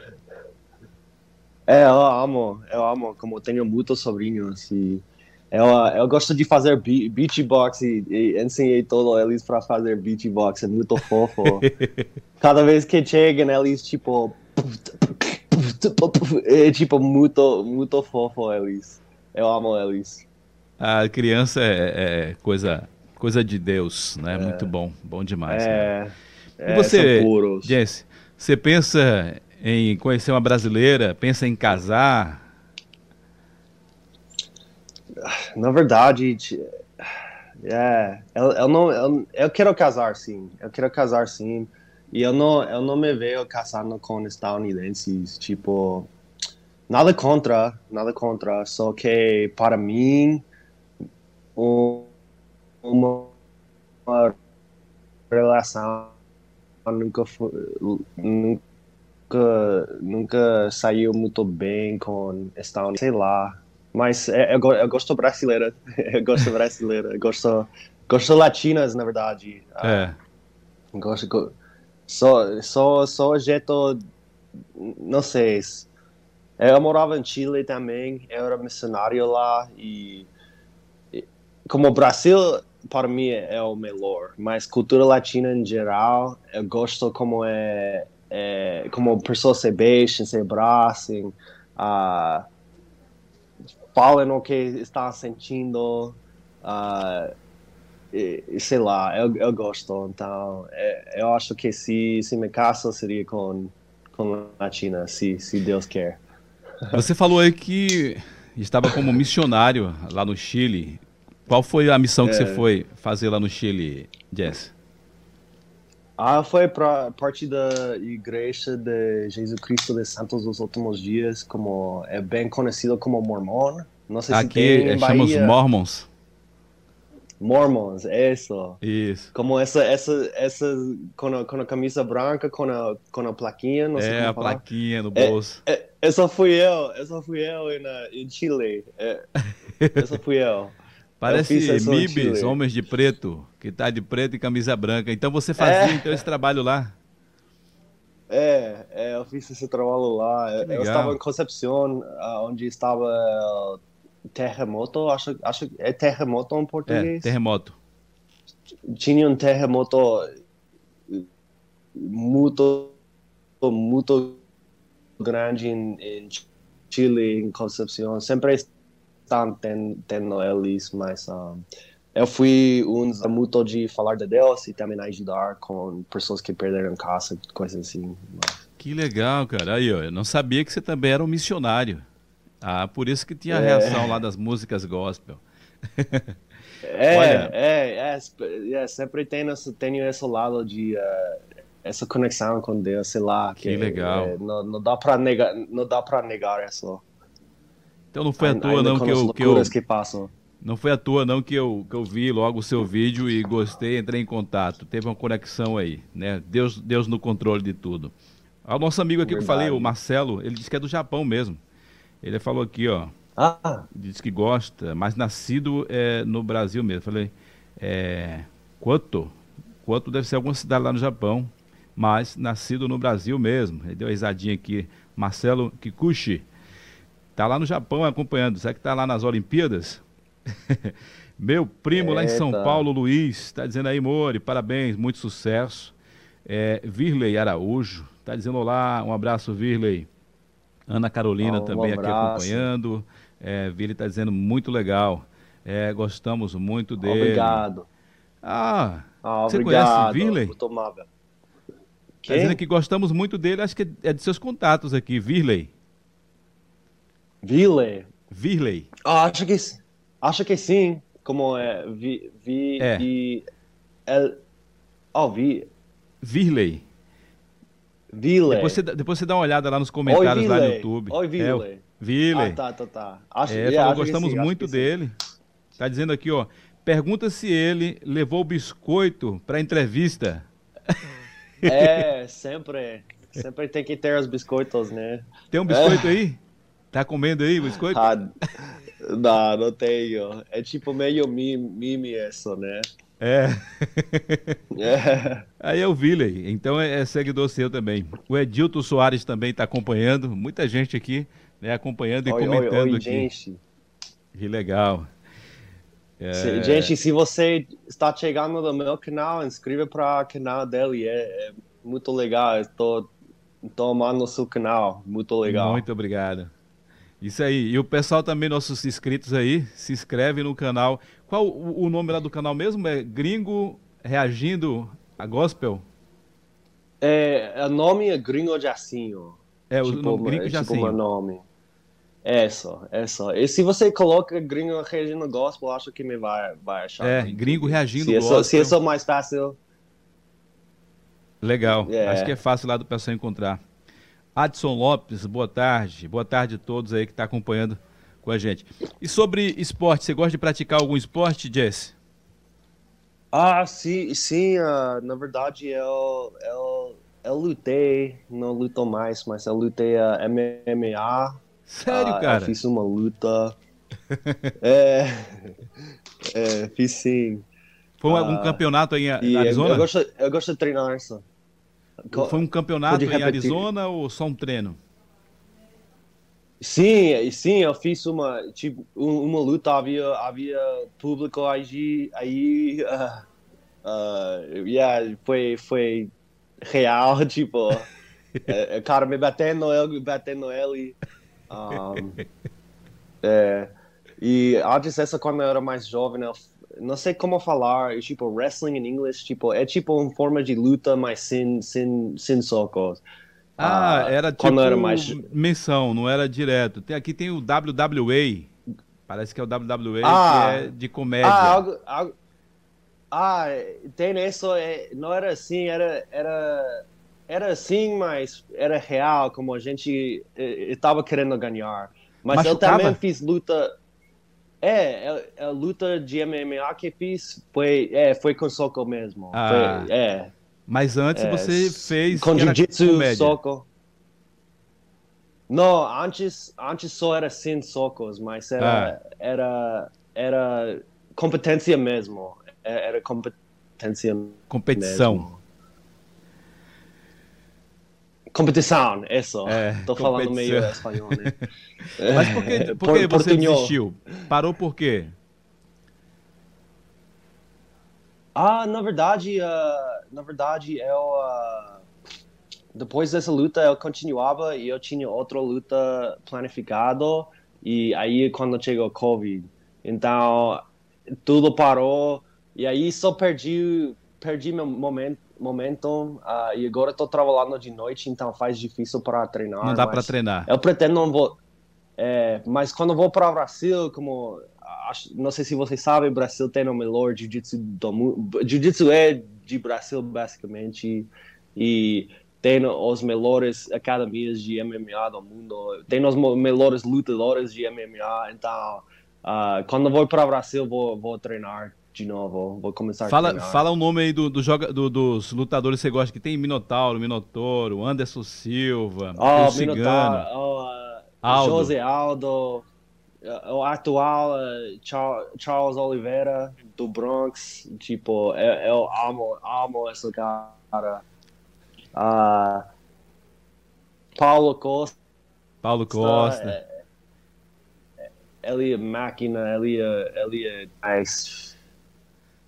Speaker 2: É, eu amo. Eu amo. Como tenho muitos sobrinhos e eu, gosto de fazer beatbox e, e ensinei todos eles para fazer beatbox. É muito fofo. Cada vez que chegam, eles tipo é tipo muito muito fofo eles. Eu amo eles.
Speaker 1: A criança é, é coisa Coisa de Deus, né? É. Muito bom, bom demais. É. Né? E é, você, Jesse, você pensa em conhecer uma brasileira? Pensa em casar?
Speaker 2: Na verdade, é, eu, eu não, eu, eu, quero casar sim, eu quero casar sim, e eu não, eu não me vejo casando com estadunidenses, tipo, nada contra, nada contra, só que para mim, um, uma, uma relação nunca foi, nunca nunca saiu muito bem com esta sei lá mas é, eu, eu gosto brasileira. Eu gosto brasileira. Eu gosto gosto latinas na verdade.
Speaker 1: É.
Speaker 2: Uh, gosto só só só jeito não sei. Eu morava em Chile também. Eu era missionário lá e como o Brasil para mim é o melhor, mas cultura latina em geral, eu gosto como é, é como pessoas se beijam, se abraçam, uh, falam o que estão sentindo, uh, e, sei lá, eu, eu gosto, então é, eu acho que se, se me caso seria com, com latina, se, se Deus quer.
Speaker 1: Você falou aí que estava como missionário lá no Chile. Qual foi a missão que é... você foi fazer lá no Chile, Jess?
Speaker 2: Ah, foi para parte da Igreja de Jesus Cristo de Santos dos Últimos Dias, como é bem conhecido como Mormon.
Speaker 1: Não sei Aqui se tem é, chama os Mormons.
Speaker 2: Mormons, isso.
Speaker 1: Isso.
Speaker 2: Como essa, essa, essa com a, com a camisa branca, com a, com a plaquinha, não sei
Speaker 1: É, a falar. plaquinha no bolso.
Speaker 2: É, é, essa fui eu, essa fui eu em, em Chile. É, essa fui eu.
Speaker 1: Parece Mibes, Homens de Preto, que tá de preto e camisa branca. Então você fazia é. então esse trabalho lá?
Speaker 2: É, é, eu fiz esse trabalho lá. Eu estava em Concepción, onde estava terremoto, acho, acho é terremoto em português.
Speaker 1: É, terremoto.
Speaker 2: Tinha um terremoto muito, muito grande em, em Chile, em Concepción. Sempre estão tendo eles, mas um, eu fui um muito de falar de Deus e também ajudar com pessoas que perderam casa, coisas assim.
Speaker 1: Que legal, cara. Aí, ó, eu não sabia que você também era um missionário. Ah, por isso que tinha a é. reação lá das músicas gospel.
Speaker 2: É, Olha... é, é, é, sempre tenho, tenho esse lado de uh, essa conexão com Deus, sei lá.
Speaker 1: Que, que legal.
Speaker 2: É, não, não dá para negar, não dá para negar isso.
Speaker 1: Então não foi à toa não que eu, que eu que passam. Não foi à toa não que eu, que eu vi logo o seu vídeo e gostei, entrei em contato. Teve uma conexão aí, né? Deus, Deus no controle de tudo. O nosso amigo aqui Verdade. que eu falei, o Marcelo, ele disse que é do Japão mesmo. Ele falou aqui, ó. Ah. Diz que gosta, mas nascido é, no Brasil mesmo. Falei, é, quanto? Quanto deve ser alguma cidade lá no Japão, mas nascido no Brasil mesmo. Ele deu uma risadinha aqui. Marcelo Kikuchi. Tá lá no Japão acompanhando. Será que tá lá nas Olimpíadas? Meu primo Eita. lá em São Paulo, Luiz, está dizendo aí, Mori, parabéns, muito sucesso. É, Virley Araújo, está dizendo olá, um abraço, Virley. Ana Carolina também um aqui acompanhando. É, Virley está dizendo muito legal. É, gostamos muito dele.
Speaker 2: Obrigado.
Speaker 1: Ah, ah você obrigado. conhece Virley? Está dizendo que gostamos muito dele, acho que é de seus contatos aqui, Virley.
Speaker 2: Virley.
Speaker 1: Virley.
Speaker 2: Ah, acho que acho que sim. Como é vi vi,
Speaker 1: é.
Speaker 2: vi el, oh vi
Speaker 1: Virley.
Speaker 2: Virley.
Speaker 1: Depois você, depois você dá uma olhada lá nos comentários
Speaker 2: Oi,
Speaker 1: lá no. YouTube.
Speaker 2: Oi,
Speaker 1: É,
Speaker 2: Virley.
Speaker 1: o Virley.
Speaker 2: Ah, tá, tá, tá. Acho,
Speaker 1: É,
Speaker 2: yeah,
Speaker 1: falou,
Speaker 2: acho que
Speaker 1: gostamos
Speaker 2: sim, acho
Speaker 1: muito
Speaker 2: que sim.
Speaker 1: dele. Tá dizendo aqui, ó. Pergunta se ele levou biscoito pra entrevista.
Speaker 2: É, sempre. Sempre tem que ter os biscoitos, né?
Speaker 1: Tem um biscoito aí? Tá comendo aí biscoito?
Speaker 2: Ah, não, não tenho. É tipo meio mime, isso, né?
Speaker 1: É.
Speaker 2: É.
Speaker 1: Aí é o então é, é seguidor seu também. O Edilton Soares também tá acompanhando. Muita gente aqui, né, acompanhando e
Speaker 2: Oi, oi,
Speaker 1: comentando
Speaker 2: oi,
Speaker 1: aqui.
Speaker 2: gente.
Speaker 1: Que legal. É,
Speaker 2: Se- Gente, se você está chegando no meu canal, inscreva para o canal dele. É, é muito legal. Estou tô amando o seu canal. Muito legal.
Speaker 1: Muito obrigado. Isso aí. E o pessoal também, nossos inscritos aí, se inscreve no canal. Qual o, o nome lá do canal mesmo? É Gringo Reagindo a Gospel?
Speaker 2: É, o nome é Gringo Jacinho.
Speaker 1: É, o
Speaker 2: tipo,
Speaker 1: nome Gringo
Speaker 2: é, tipo
Speaker 1: Jacinho.
Speaker 2: meu nome. É só, é só. E se você coloca Gringo Reagindo Gospel, acho que me vai, vai achar.
Speaker 1: É. Gringo Reagindo
Speaker 2: se é só-
Speaker 1: Gospel.
Speaker 2: Se é só mais fácil.
Speaker 1: Legal.
Speaker 2: É.
Speaker 1: Acho que é fácil lá do pessoal encontrar. Adson Lopes, boa tarde. Boa tarde a todos aí que estão acompanhando com a gente. E sobre esporte, você gosta de praticar algum esporte, Jesse?
Speaker 2: Ah, sim, sim. ah, na verdade, eu, eu, eu lutei, não luto mais, mas eu lutei a MMA.
Speaker 1: Sério,
Speaker 2: Ah,
Speaker 1: cara?
Speaker 2: Eu fiz uma luta. é, é, fiz sim.
Speaker 1: Foi um,
Speaker 2: ah,
Speaker 1: um campeonato aí em
Speaker 2: eu,
Speaker 1: Arizona?
Speaker 2: eu gosto, eu gosto de treinar isso.
Speaker 1: Foi um campeonato em? Arizona ou só um treino?
Speaker 2: Sim, e sim, eu fiz uma, tipo, um- uma luta, havia, havia público aí, aí ah, ah, yeah, foi, foi real, tipo, é, é, cara me batendo, eu batendo ele. Um, é, e antes essa quando eu era mais jovem, eu não sei como falar, tipo wrestling em inglês, tipo, é tipo uma forma de luta, mas sem, sem, sem socos.
Speaker 1: Ah,
Speaker 2: Ah,
Speaker 1: era tipo
Speaker 2: eu era mais-
Speaker 1: menção, não era direto. Tem, aqui tem o WWE, parece que é o WWE,
Speaker 2: Ah.
Speaker 1: que é de comédia.
Speaker 2: Ah, algo, algo- ah, tem isso, é, não era assim, era, era, era assim, mas era real, como a gente estava querendo ganhar. Mas eu
Speaker 1: Machucava?
Speaker 2: também fiz luta. É, a, a luta de MMA que fiz foi, é, foi com soco mesmo.
Speaker 1: Ah.
Speaker 2: Foi, é,
Speaker 1: Mas antes
Speaker 2: é,
Speaker 1: você fez
Speaker 2: com jiu-jitsu, soco. Não, antes, antes só era sem socos, mas era,
Speaker 1: Ah.
Speaker 2: era, era competência mesmo. É- Era competência
Speaker 1: competição.
Speaker 2: mesmo. Competição, isso.
Speaker 1: É,
Speaker 2: Tô falando meio espanhol, né?
Speaker 1: Mas por que, por
Speaker 2: Por-
Speaker 1: que você
Speaker 2: portunhol.
Speaker 1: desistiu? Parou por quê?
Speaker 2: Ah, na verdade, ah, na verdade, eu ah, depois dessa luta eu continuava e eu tinha outra luta planificado e aí quando chegou o Covid, então tudo parou e aí só perdi perdi meu momento momento ah, e agora estou trabalhando de noite então faz difícil para treinar.
Speaker 1: Não dá pra
Speaker 2: mas
Speaker 1: treinar.
Speaker 2: Eu pretendo não vou é, mas quando vou para o Brasil, como acho- não sei se vocês sabem, o Brasil tem o melhor jiu-jitsu do mundo. Jiu-jitsu é de Brasil basicamente e tem os melhores academias de MMA do mundo. Tem os melhores lutadores de MMA. Então, ah, quando vou para o Brasil, vou vou treinar de novo. Vou começar a
Speaker 1: Fala,
Speaker 2: treinar.
Speaker 1: fala o nome aí do, do joga, do- dos lutadores que você gosta, que tem Minotauro, Minotouro, Anderson Silva,
Speaker 2: Oh,
Speaker 1: o.
Speaker 2: Minotauro, oh, uh,
Speaker 1: Aldo.
Speaker 2: José Aldo, uh, o atual uh, Char- Charles Oliveira do Bronx, tipo, eu, eu amo, amo esse cara. Ah, Paulo Costa,
Speaker 1: Paulo Costa.
Speaker 2: é- ele é máquina, ele é, ele é nice.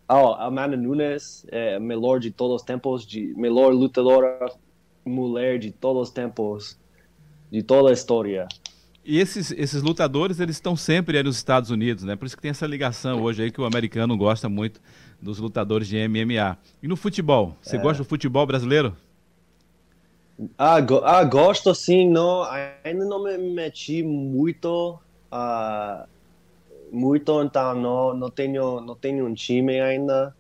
Speaker 2: Oh, Amanda Nunes, é a melhor de todos os tempos, de melhor lutadora mulher de todos os tempos, de toda a história.
Speaker 1: E esses, esses lutadores, eles estão sempre aí nos Estados Unidos, né? Por isso que tem essa ligação hoje aí que o americano gosta muito dos lutadores de MMA. E no futebol, você
Speaker 2: É.
Speaker 1: gosta do futebol brasileiro?
Speaker 2: Ah, go- ah, gosto sim, não, ainda não me meti muito, ah, muito, então não, não tenho, não tenho um time ainda,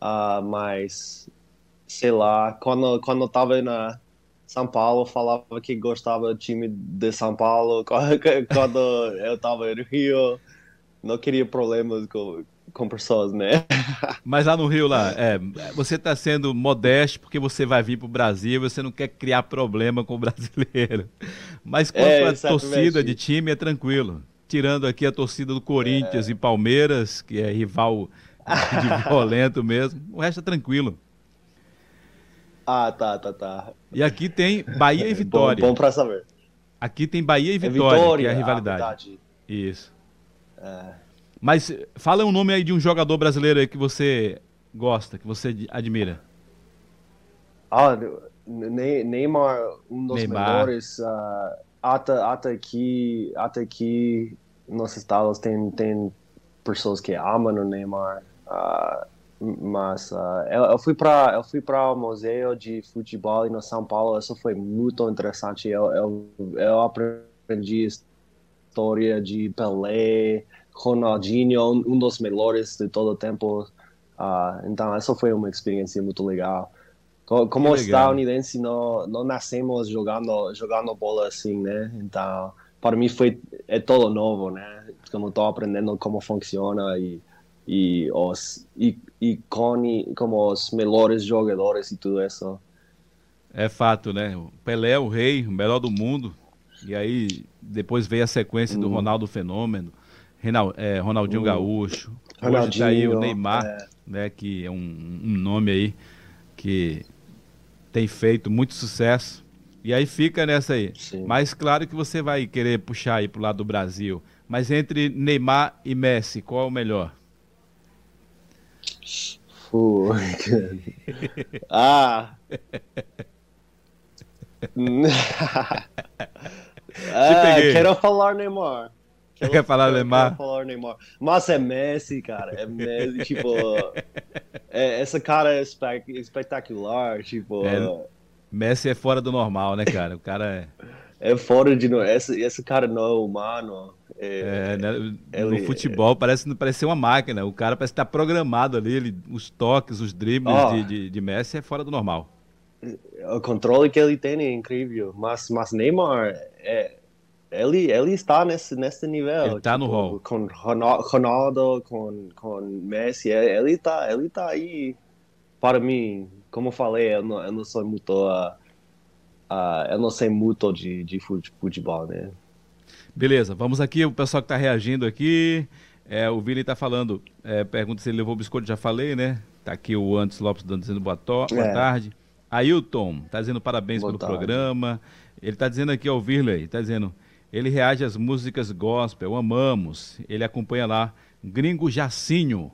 Speaker 2: ah, mas sei lá, quando, quando eu tava na São Paulo, falava que gostava do time de São Paulo. Quando eu tava no Rio, não queria problemas com, com pessoas, né?
Speaker 1: Mas lá no Rio, lá, é, você está sendo modesto porque você vai vir para o Brasil, você não quer criar problema com o brasileiro. Mas quanto é, torcida de time é tranquilo. Tirando aqui a torcida do Corinthians é. e Palmeiras, que é rival de violento mesmo, o resto é tranquilo.
Speaker 2: Ah, tá, tá, tá.
Speaker 1: E aqui tem Bahia e Vitória.
Speaker 2: bom, bom pra saber.
Speaker 1: Aqui tem Bahia e Vitória, é Vitória que é a rivalidade. Ah, Isso. É. Mas fala um nome aí de um jogador brasileiro aí que você gosta, que você admira.
Speaker 2: Ah, Neymar, um dos Neymar. melhores. Uh, até, até aqui, até aqui nos Estados tem tem pessoas que amam o Neymar. Uh, mas uh, eu, eu, fui para eu fui para o museu de futebol no São Paulo. Isso foi muito interessante. Eu eu, eu aprendi história de Pelé, Ronaldinho, um dos melhores de todo o tempo. Uh, então, essa foi uma experiência muito legal. Como estadunidense, não, não nascemos jogando, jogando bola assim, né? Então, para mim foi é todo novo, né? Como estou aprendendo como funciona e e os e, e com, como os melhores jogadores e tudo isso.
Speaker 1: É fato, né? Pelé, o rei, o melhor do mundo. E aí depois veio a sequência do uhum. Ronaldo Fenômeno, Renal, é, Ronaldinho uhum. Gaúcho. Ronaldinho, Hoje tá aí o Neymar, é. né? Que é um, um nome aí que tem feito muito sucesso. E aí fica nessa aí. Sim. Mas claro que você vai querer puxar aí pro lado do Brasil. Mas entre Neymar e Messi, qual é o melhor?
Speaker 2: Pô, ah. ah quero falar Neymar.
Speaker 1: Quero, Quer falar Neymar?
Speaker 2: Quero falar Neymar. Mas é Messi, cara. É Messi, tipo. É, essa cara é espetacular, tipo. É,
Speaker 1: Messi é fora do normal, né, cara? O cara
Speaker 2: é. É fora de. Esse, esse cara não é humano. É,
Speaker 1: é né? no ele, futebol parece, parece ser uma máquina. O cara parece estar programado ali. Ele, os toques, os dribles oh, de, de, de, Messi é fora do normal.
Speaker 2: O controle que ele tem é incrível. Mas, mas Neymar, é, ele, ele está nesse, nesse nível.
Speaker 1: Ele está tipo, no rol.
Speaker 2: Com Ronaldo, com, com Messi. É, ele está ele tá aí. Para mim, como eu falei, eu não, eu não sou muito. Uh, uh, eu não sei muito de, de futebol, né?
Speaker 1: Beleza, vamos aqui, o pessoal que está reagindo aqui. É, o Vili está falando, é, pergunta se ele levou biscoito, já falei, né? Tá aqui o Antes Lopes dizendo boa, to boa é. tarde. Ailton está dizendo parabéns boa pelo tarde. programa. Ele está dizendo aqui ao Virley, está dizendo, ele reage às músicas gospel, amamos. Ele acompanha lá, Gringo Jacinho.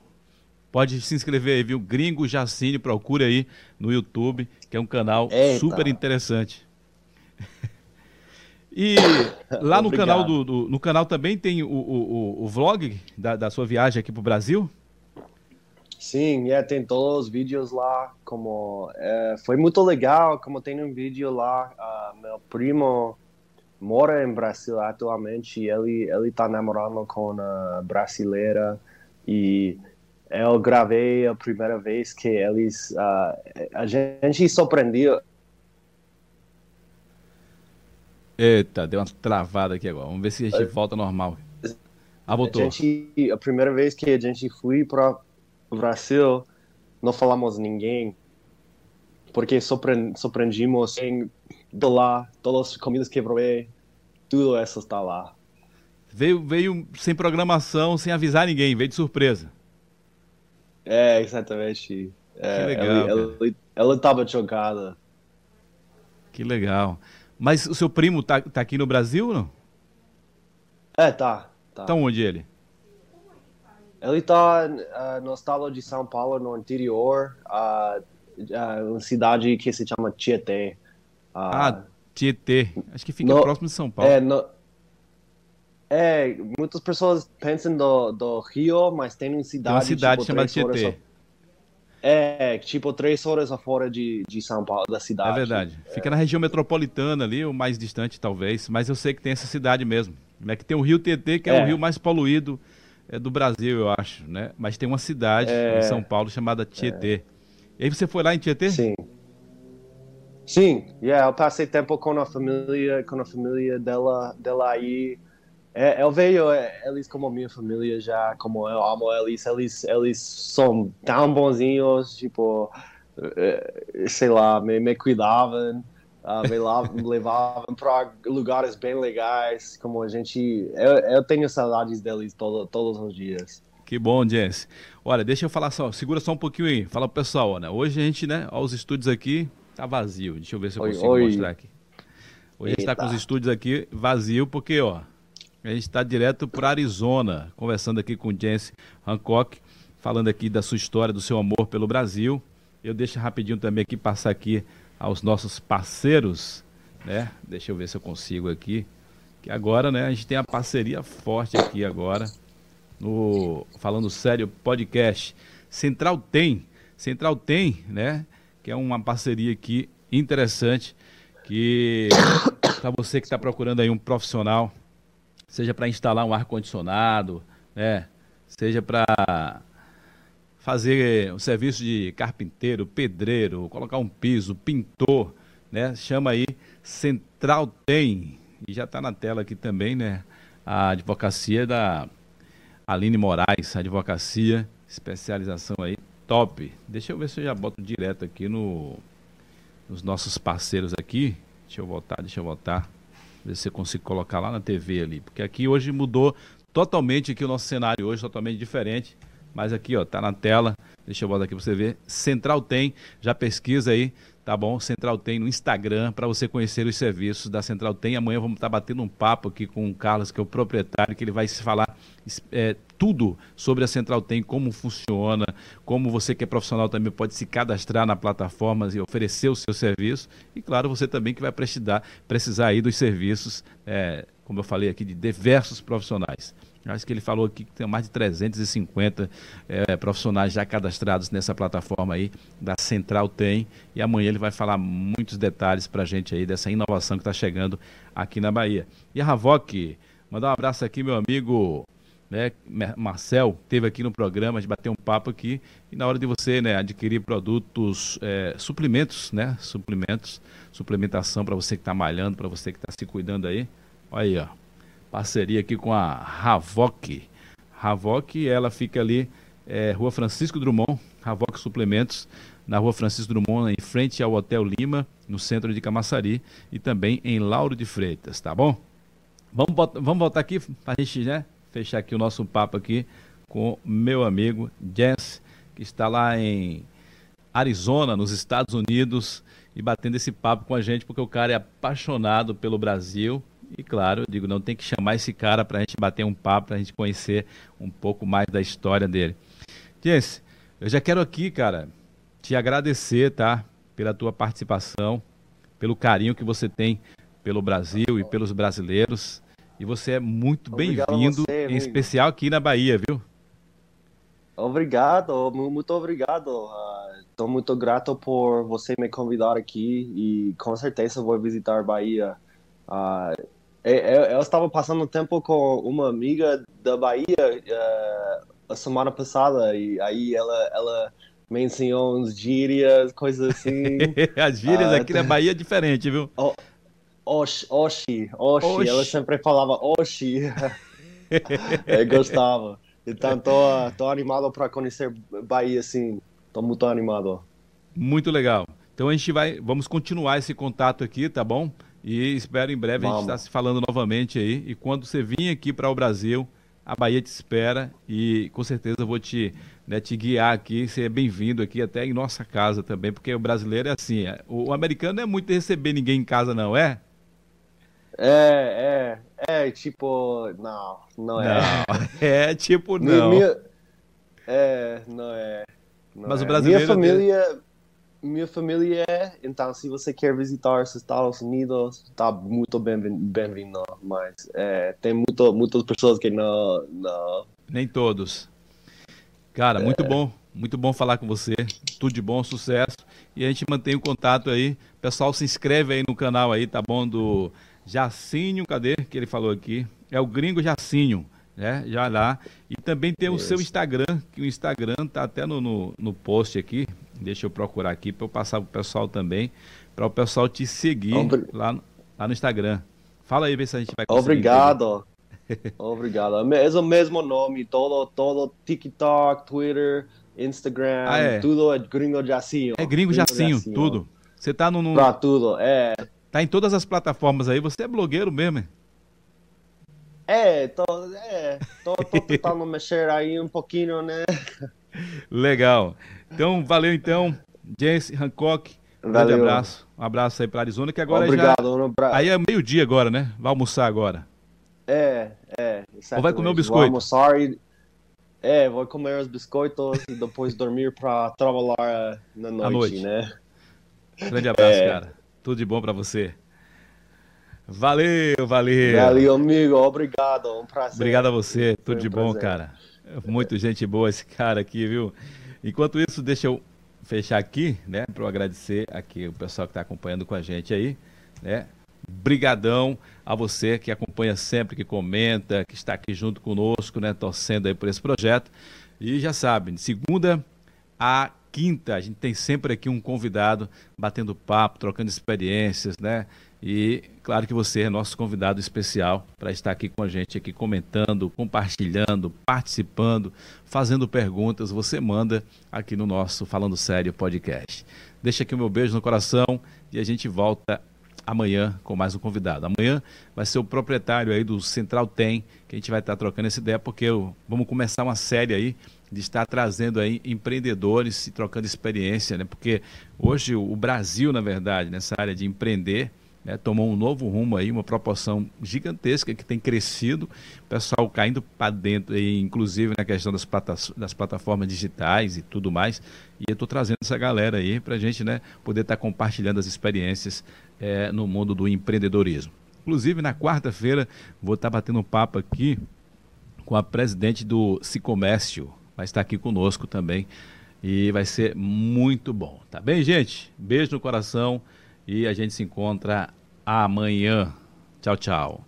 Speaker 1: Pode se inscrever aí, viu? Gringo Jacinho, procure aí no YouTube, que é um canal Eita. super interessante. E lá no canal do, do, no canal também tem o, o, o vlog da, da, sua viagem aqui para o Brasil?
Speaker 2: Sim, é, tem todos os vídeos lá, como é, foi muito legal, como tem um vídeo lá, uh, meu primo mora em Brasil atualmente, ele ele está namorando com a brasileira e eu gravei a primeira vez que eles uh, a gente surpreendeu
Speaker 1: Eita, deu uma travada aqui agora. Vamos ver se a gente volta normal.
Speaker 2: Ah, voltou. A, gente, a primeira vez que a gente foi para o Brasil, não falamos ninguém, porque surpreendimos em de lá, todas as comidas que provei, tudo isso está lá.
Speaker 1: Veio, veio sem programação, sem avisar ninguém, veio de surpresa.
Speaker 2: É, exatamente. É, que legal. Ela estava chocada.
Speaker 1: Que legal. Mas o seu primo tá, tá aqui no Brasil ou não?
Speaker 2: É, tá. Tá,
Speaker 1: tá onde ele?
Speaker 2: Ele tá uh, no estado de São Paulo, no interior, uh, uh, uma cidade que se chama Tietê.
Speaker 1: ah, Tietê. Acho que fica no, próximo de São Paulo.
Speaker 2: É, no, é, muitas pessoas pensam do, do Rio, mas tem uma cidade, tem
Speaker 1: uma cidade tipo, chamada Tietê.
Speaker 2: É, tipo, três horas fora de, de São Paulo, da cidade.
Speaker 1: É verdade. Fica é. na região metropolitana ali, o mais distante talvez, mas eu sei que tem essa cidade mesmo. É que tem o Rio TT, que é, é. o rio mais poluído é, do Brasil, eu acho, né? Mas tem uma cidade é. em São Paulo chamada Tietê. E aí você foi lá em Tietê?
Speaker 2: Sim. Sim, yeah, eu passei tempo com a família, com a família dela, dela aí. É, eu vejo eles como minha família já, como eu amo eles, eles, eles são tão bonzinhos, tipo, eh, sei lá, me, me cuidavam, uh, me, levavam para lugares bem legais, como a gente, eu, eu tenho saudades deles todo, todos os dias.
Speaker 1: Que bom, Jesse. Olha, deixa eu falar só, segura só um pouquinho aí, fala pro pessoal, né? Hoje a gente, né, ó, os estúdios aqui, Tá vazio. Deixa eu ver se eu oi, consigo oi. mostrar aqui. Hoje a gente está com os estúdios aqui vazio porque, ó, a gente está direto para Arizona, conversando aqui com o Jesse Hancock, falando aqui da sua história, do seu amor pelo Brasil. Eu deixo rapidinho também aqui passar aqui aos nossos parceiros, né? Deixa eu ver se eu consigo aqui. Que agora, né, a gente tem a parceria forte aqui agora no Falando Sério Podcast. Central tem, Central tem, né? que é uma parceria aqui interessante que para você que está procurando aí um profissional, seja para instalar um ar condicionado, né, seja para fazer um serviço de carpinteiro, pedreiro, colocar um piso, pintor, né, chama aí Central Tem e já está na tela aqui também, né, a advocacia da Aline Moraes, advocacia, especialização aí top. Deixa eu ver se eu já boto direto aqui no, nos nossos parceiros aqui. Deixa eu voltar, deixa eu voltar. Ver se consigo colocar lá na TV ali. Porque aqui hoje mudou totalmente aqui o nosso cenário hoje, totalmente diferente. Mas aqui, ó, tá na tela. Deixa eu botar aqui para você ver. Central tem, já pesquisa aí, tá bom? Central tem no Instagram para você conhecer os serviços da Central tem. Amanhã vamos estar tá batendo um papo aqui com o Carlos, que é o proprietário, que ele vai se falar é, tudo sobre a Central Tem, como funciona, como você que é profissional também pode se cadastrar na plataforma e oferecer o seu serviço. E claro, você também que vai precisar, precisar aí dos serviços, é, como eu falei aqui, de diversos profissionais. Acho que ele falou aqui que tem mais de 350 é, profissionais já cadastrados nessa plataforma aí da Central Tem. E amanhã ele vai falar muitos detalhes para a gente aí dessa inovação que está chegando aqui na Bahia. E a Ravoc, mandar um abraço aqui, meu amigo né, Marcel teve aqui no programa, a gente bateu um papo aqui e na hora de você né, adquirir produtos, é, suplementos, né, suplementos, suplementação para você que está malhando, para você que está se cuidando aí, olha aí, ó, parceria aqui com a Ravoc, Ravoc, ela fica ali, é, Rua Francisco Drummond, Ravoc Suplementos, na Rua Francisco Drummond, em frente ao Hotel Lima, no centro de Camaçari e também em Lauro de Freitas, tá bom? Vamos, vamos voltar aqui para a gente, né, fechar aqui o nosso papo aqui com meu amigo Jess, que está lá em Arizona, nos Estados Unidos, e batendo esse papo com a gente, porque o cara é apaixonado pelo Brasil. E claro, eu digo, não tem que chamar esse cara para a gente bater um papo, para a gente conhecer um pouco mais da história dele. Jess, eu já quero aqui, cara, te agradecer, tá? Pela tua participação, pelo carinho que você tem pelo Brasil e pelos brasileiros. E você é muito bem-vindo, em especial aqui na Bahia, viu?
Speaker 2: Obrigado, muito obrigado. Estou uh, muito grato por você me convidar aqui e com certeza vou visitar Bahia. Uh, eu, eu, estava passando tempo com uma amiga da Bahia uh, a semana passada e aí ela, ela me ensinou uns gírias, coisas assim.
Speaker 1: As gírias aqui na Bahia é diferente, viu?
Speaker 2: Oh, Oxi, Oxi, Oxi, ela sempre falava Oxi. eu gostava. Então tô, tô animado para conhecer Bahia, assim. Tô muito animado.
Speaker 1: Muito legal. Então a gente vai, vamos continuar esse contato aqui, tá bom? E espero em breve vamos. a gente estar se falando novamente aí. E quando você vir aqui para o Brasil, a Bahia te espera e com certeza eu vou te, né, te guiar aqui, ser bem-vindo aqui até em nossa casa também, porque o brasileiro é assim, é, o, americano não é muito receber ninguém em casa não, é?
Speaker 2: É, é, é, tipo, não, não é.
Speaker 1: Não, é tipo, não. Minha,
Speaker 2: é, não é. Não
Speaker 1: Mas é. o brasileiro...
Speaker 2: Minha família, minha família é, então se você quer visitar os Estados Unidos, tá muito bem-vindo, bem mas é, tem muito, muitas pessoas que não, não...
Speaker 1: Nem todos. Cara, é. muito bom, muito bom falar com você, tudo de bom, sucesso, e a gente mantém o contato aí, pessoal se inscreve aí no canal aí, tá bom, do Jacinho, cadê? Que ele falou aqui? É o gringo Jacinho, né? Já lá. E também tem o seu Instagram, que o Instagram tá até no, no, no post aqui. Deixa eu procurar aqui para eu passar para o pessoal também, para o pessoal te seguir lá, no, lá no Instagram. Fala aí, vê se a gente vai
Speaker 2: conseguir. Obrigado. Obrigado. É o mesmo nome, todo, todo TikTok, Twitter, Instagram, ah, é. tudo é Gringo Jacinho.
Speaker 1: É Gringo, gringo Jacinho, Jacinho, tudo. Você tá no, no...
Speaker 2: Pra tudo, é.
Speaker 1: Tá em todas as plataformas aí, você é blogueiro mesmo, hein?
Speaker 2: É, tô, é, tô, tô tentando mexer aí um pouquinho, né?
Speaker 1: Legal. Então, valeu então, James Hancock. Um grande abraço. Um abraço aí para Arizona, que agora
Speaker 2: Obrigado,
Speaker 1: já...
Speaker 2: Um
Speaker 1: aí é meio-dia agora, né? Vai almoçar agora.
Speaker 2: É, é.
Speaker 1: Ou vai comer o biscoito? Vou
Speaker 2: almoçar e... É, vou comer os biscoitos e depois dormir para trabalhar na noite, noite, né?
Speaker 1: Grande abraço, é. cara. Tudo de bom para você. Valeu, valeu.
Speaker 2: Valeu, amigo. Obrigado. Um prazer.
Speaker 1: Obrigado a você. Tudo de bom, cara. Muito gente boa esse cara aqui, viu? Enquanto isso, deixa eu fechar aqui, né, para eu agradecer aqui o pessoal que está acompanhando com a gente aí, né? Brigadão a você que acompanha sempre, que comenta, que está aqui junto conosco, né, torcendo aí por esse projeto. E já sabe, de segunda a quinta, a gente tem sempre aqui um convidado batendo papo, trocando experiências, né? E claro que você é nosso convidado especial para estar aqui com a gente, aqui comentando, compartilhando, participando, fazendo perguntas. Você manda aqui no nosso Falando Sério podcast. Deixa aqui o meu beijo no coração e a gente volta amanhã com mais um convidado. Amanhã vai ser o proprietário aí do Central Tem, que a gente vai estar trocando essa ideia, porque eu, vamos começar uma série aí de estar trazendo aí empreendedores e trocando experiência, né? Porque hoje o Brasil, na verdade, nessa área de empreender, né, tomou um novo rumo aí, uma proporção gigantesca que tem crescido, o pessoal caindo para dentro, aí, inclusive na questão das, plata das plataformas digitais e tudo mais. E eu estou trazendo essa galera aí para a gente né, poder estar tá compartilhando as experiências é, no mundo do empreendedorismo. Inclusive, na quarta-feira, vou estar tá batendo um papo aqui com a presidente do Cicomércio, vai estar aqui conosco também. E vai ser muito bom. Tá bem, gente? Beijo no coração e a gente se encontra amanhã. Tchau, tchau.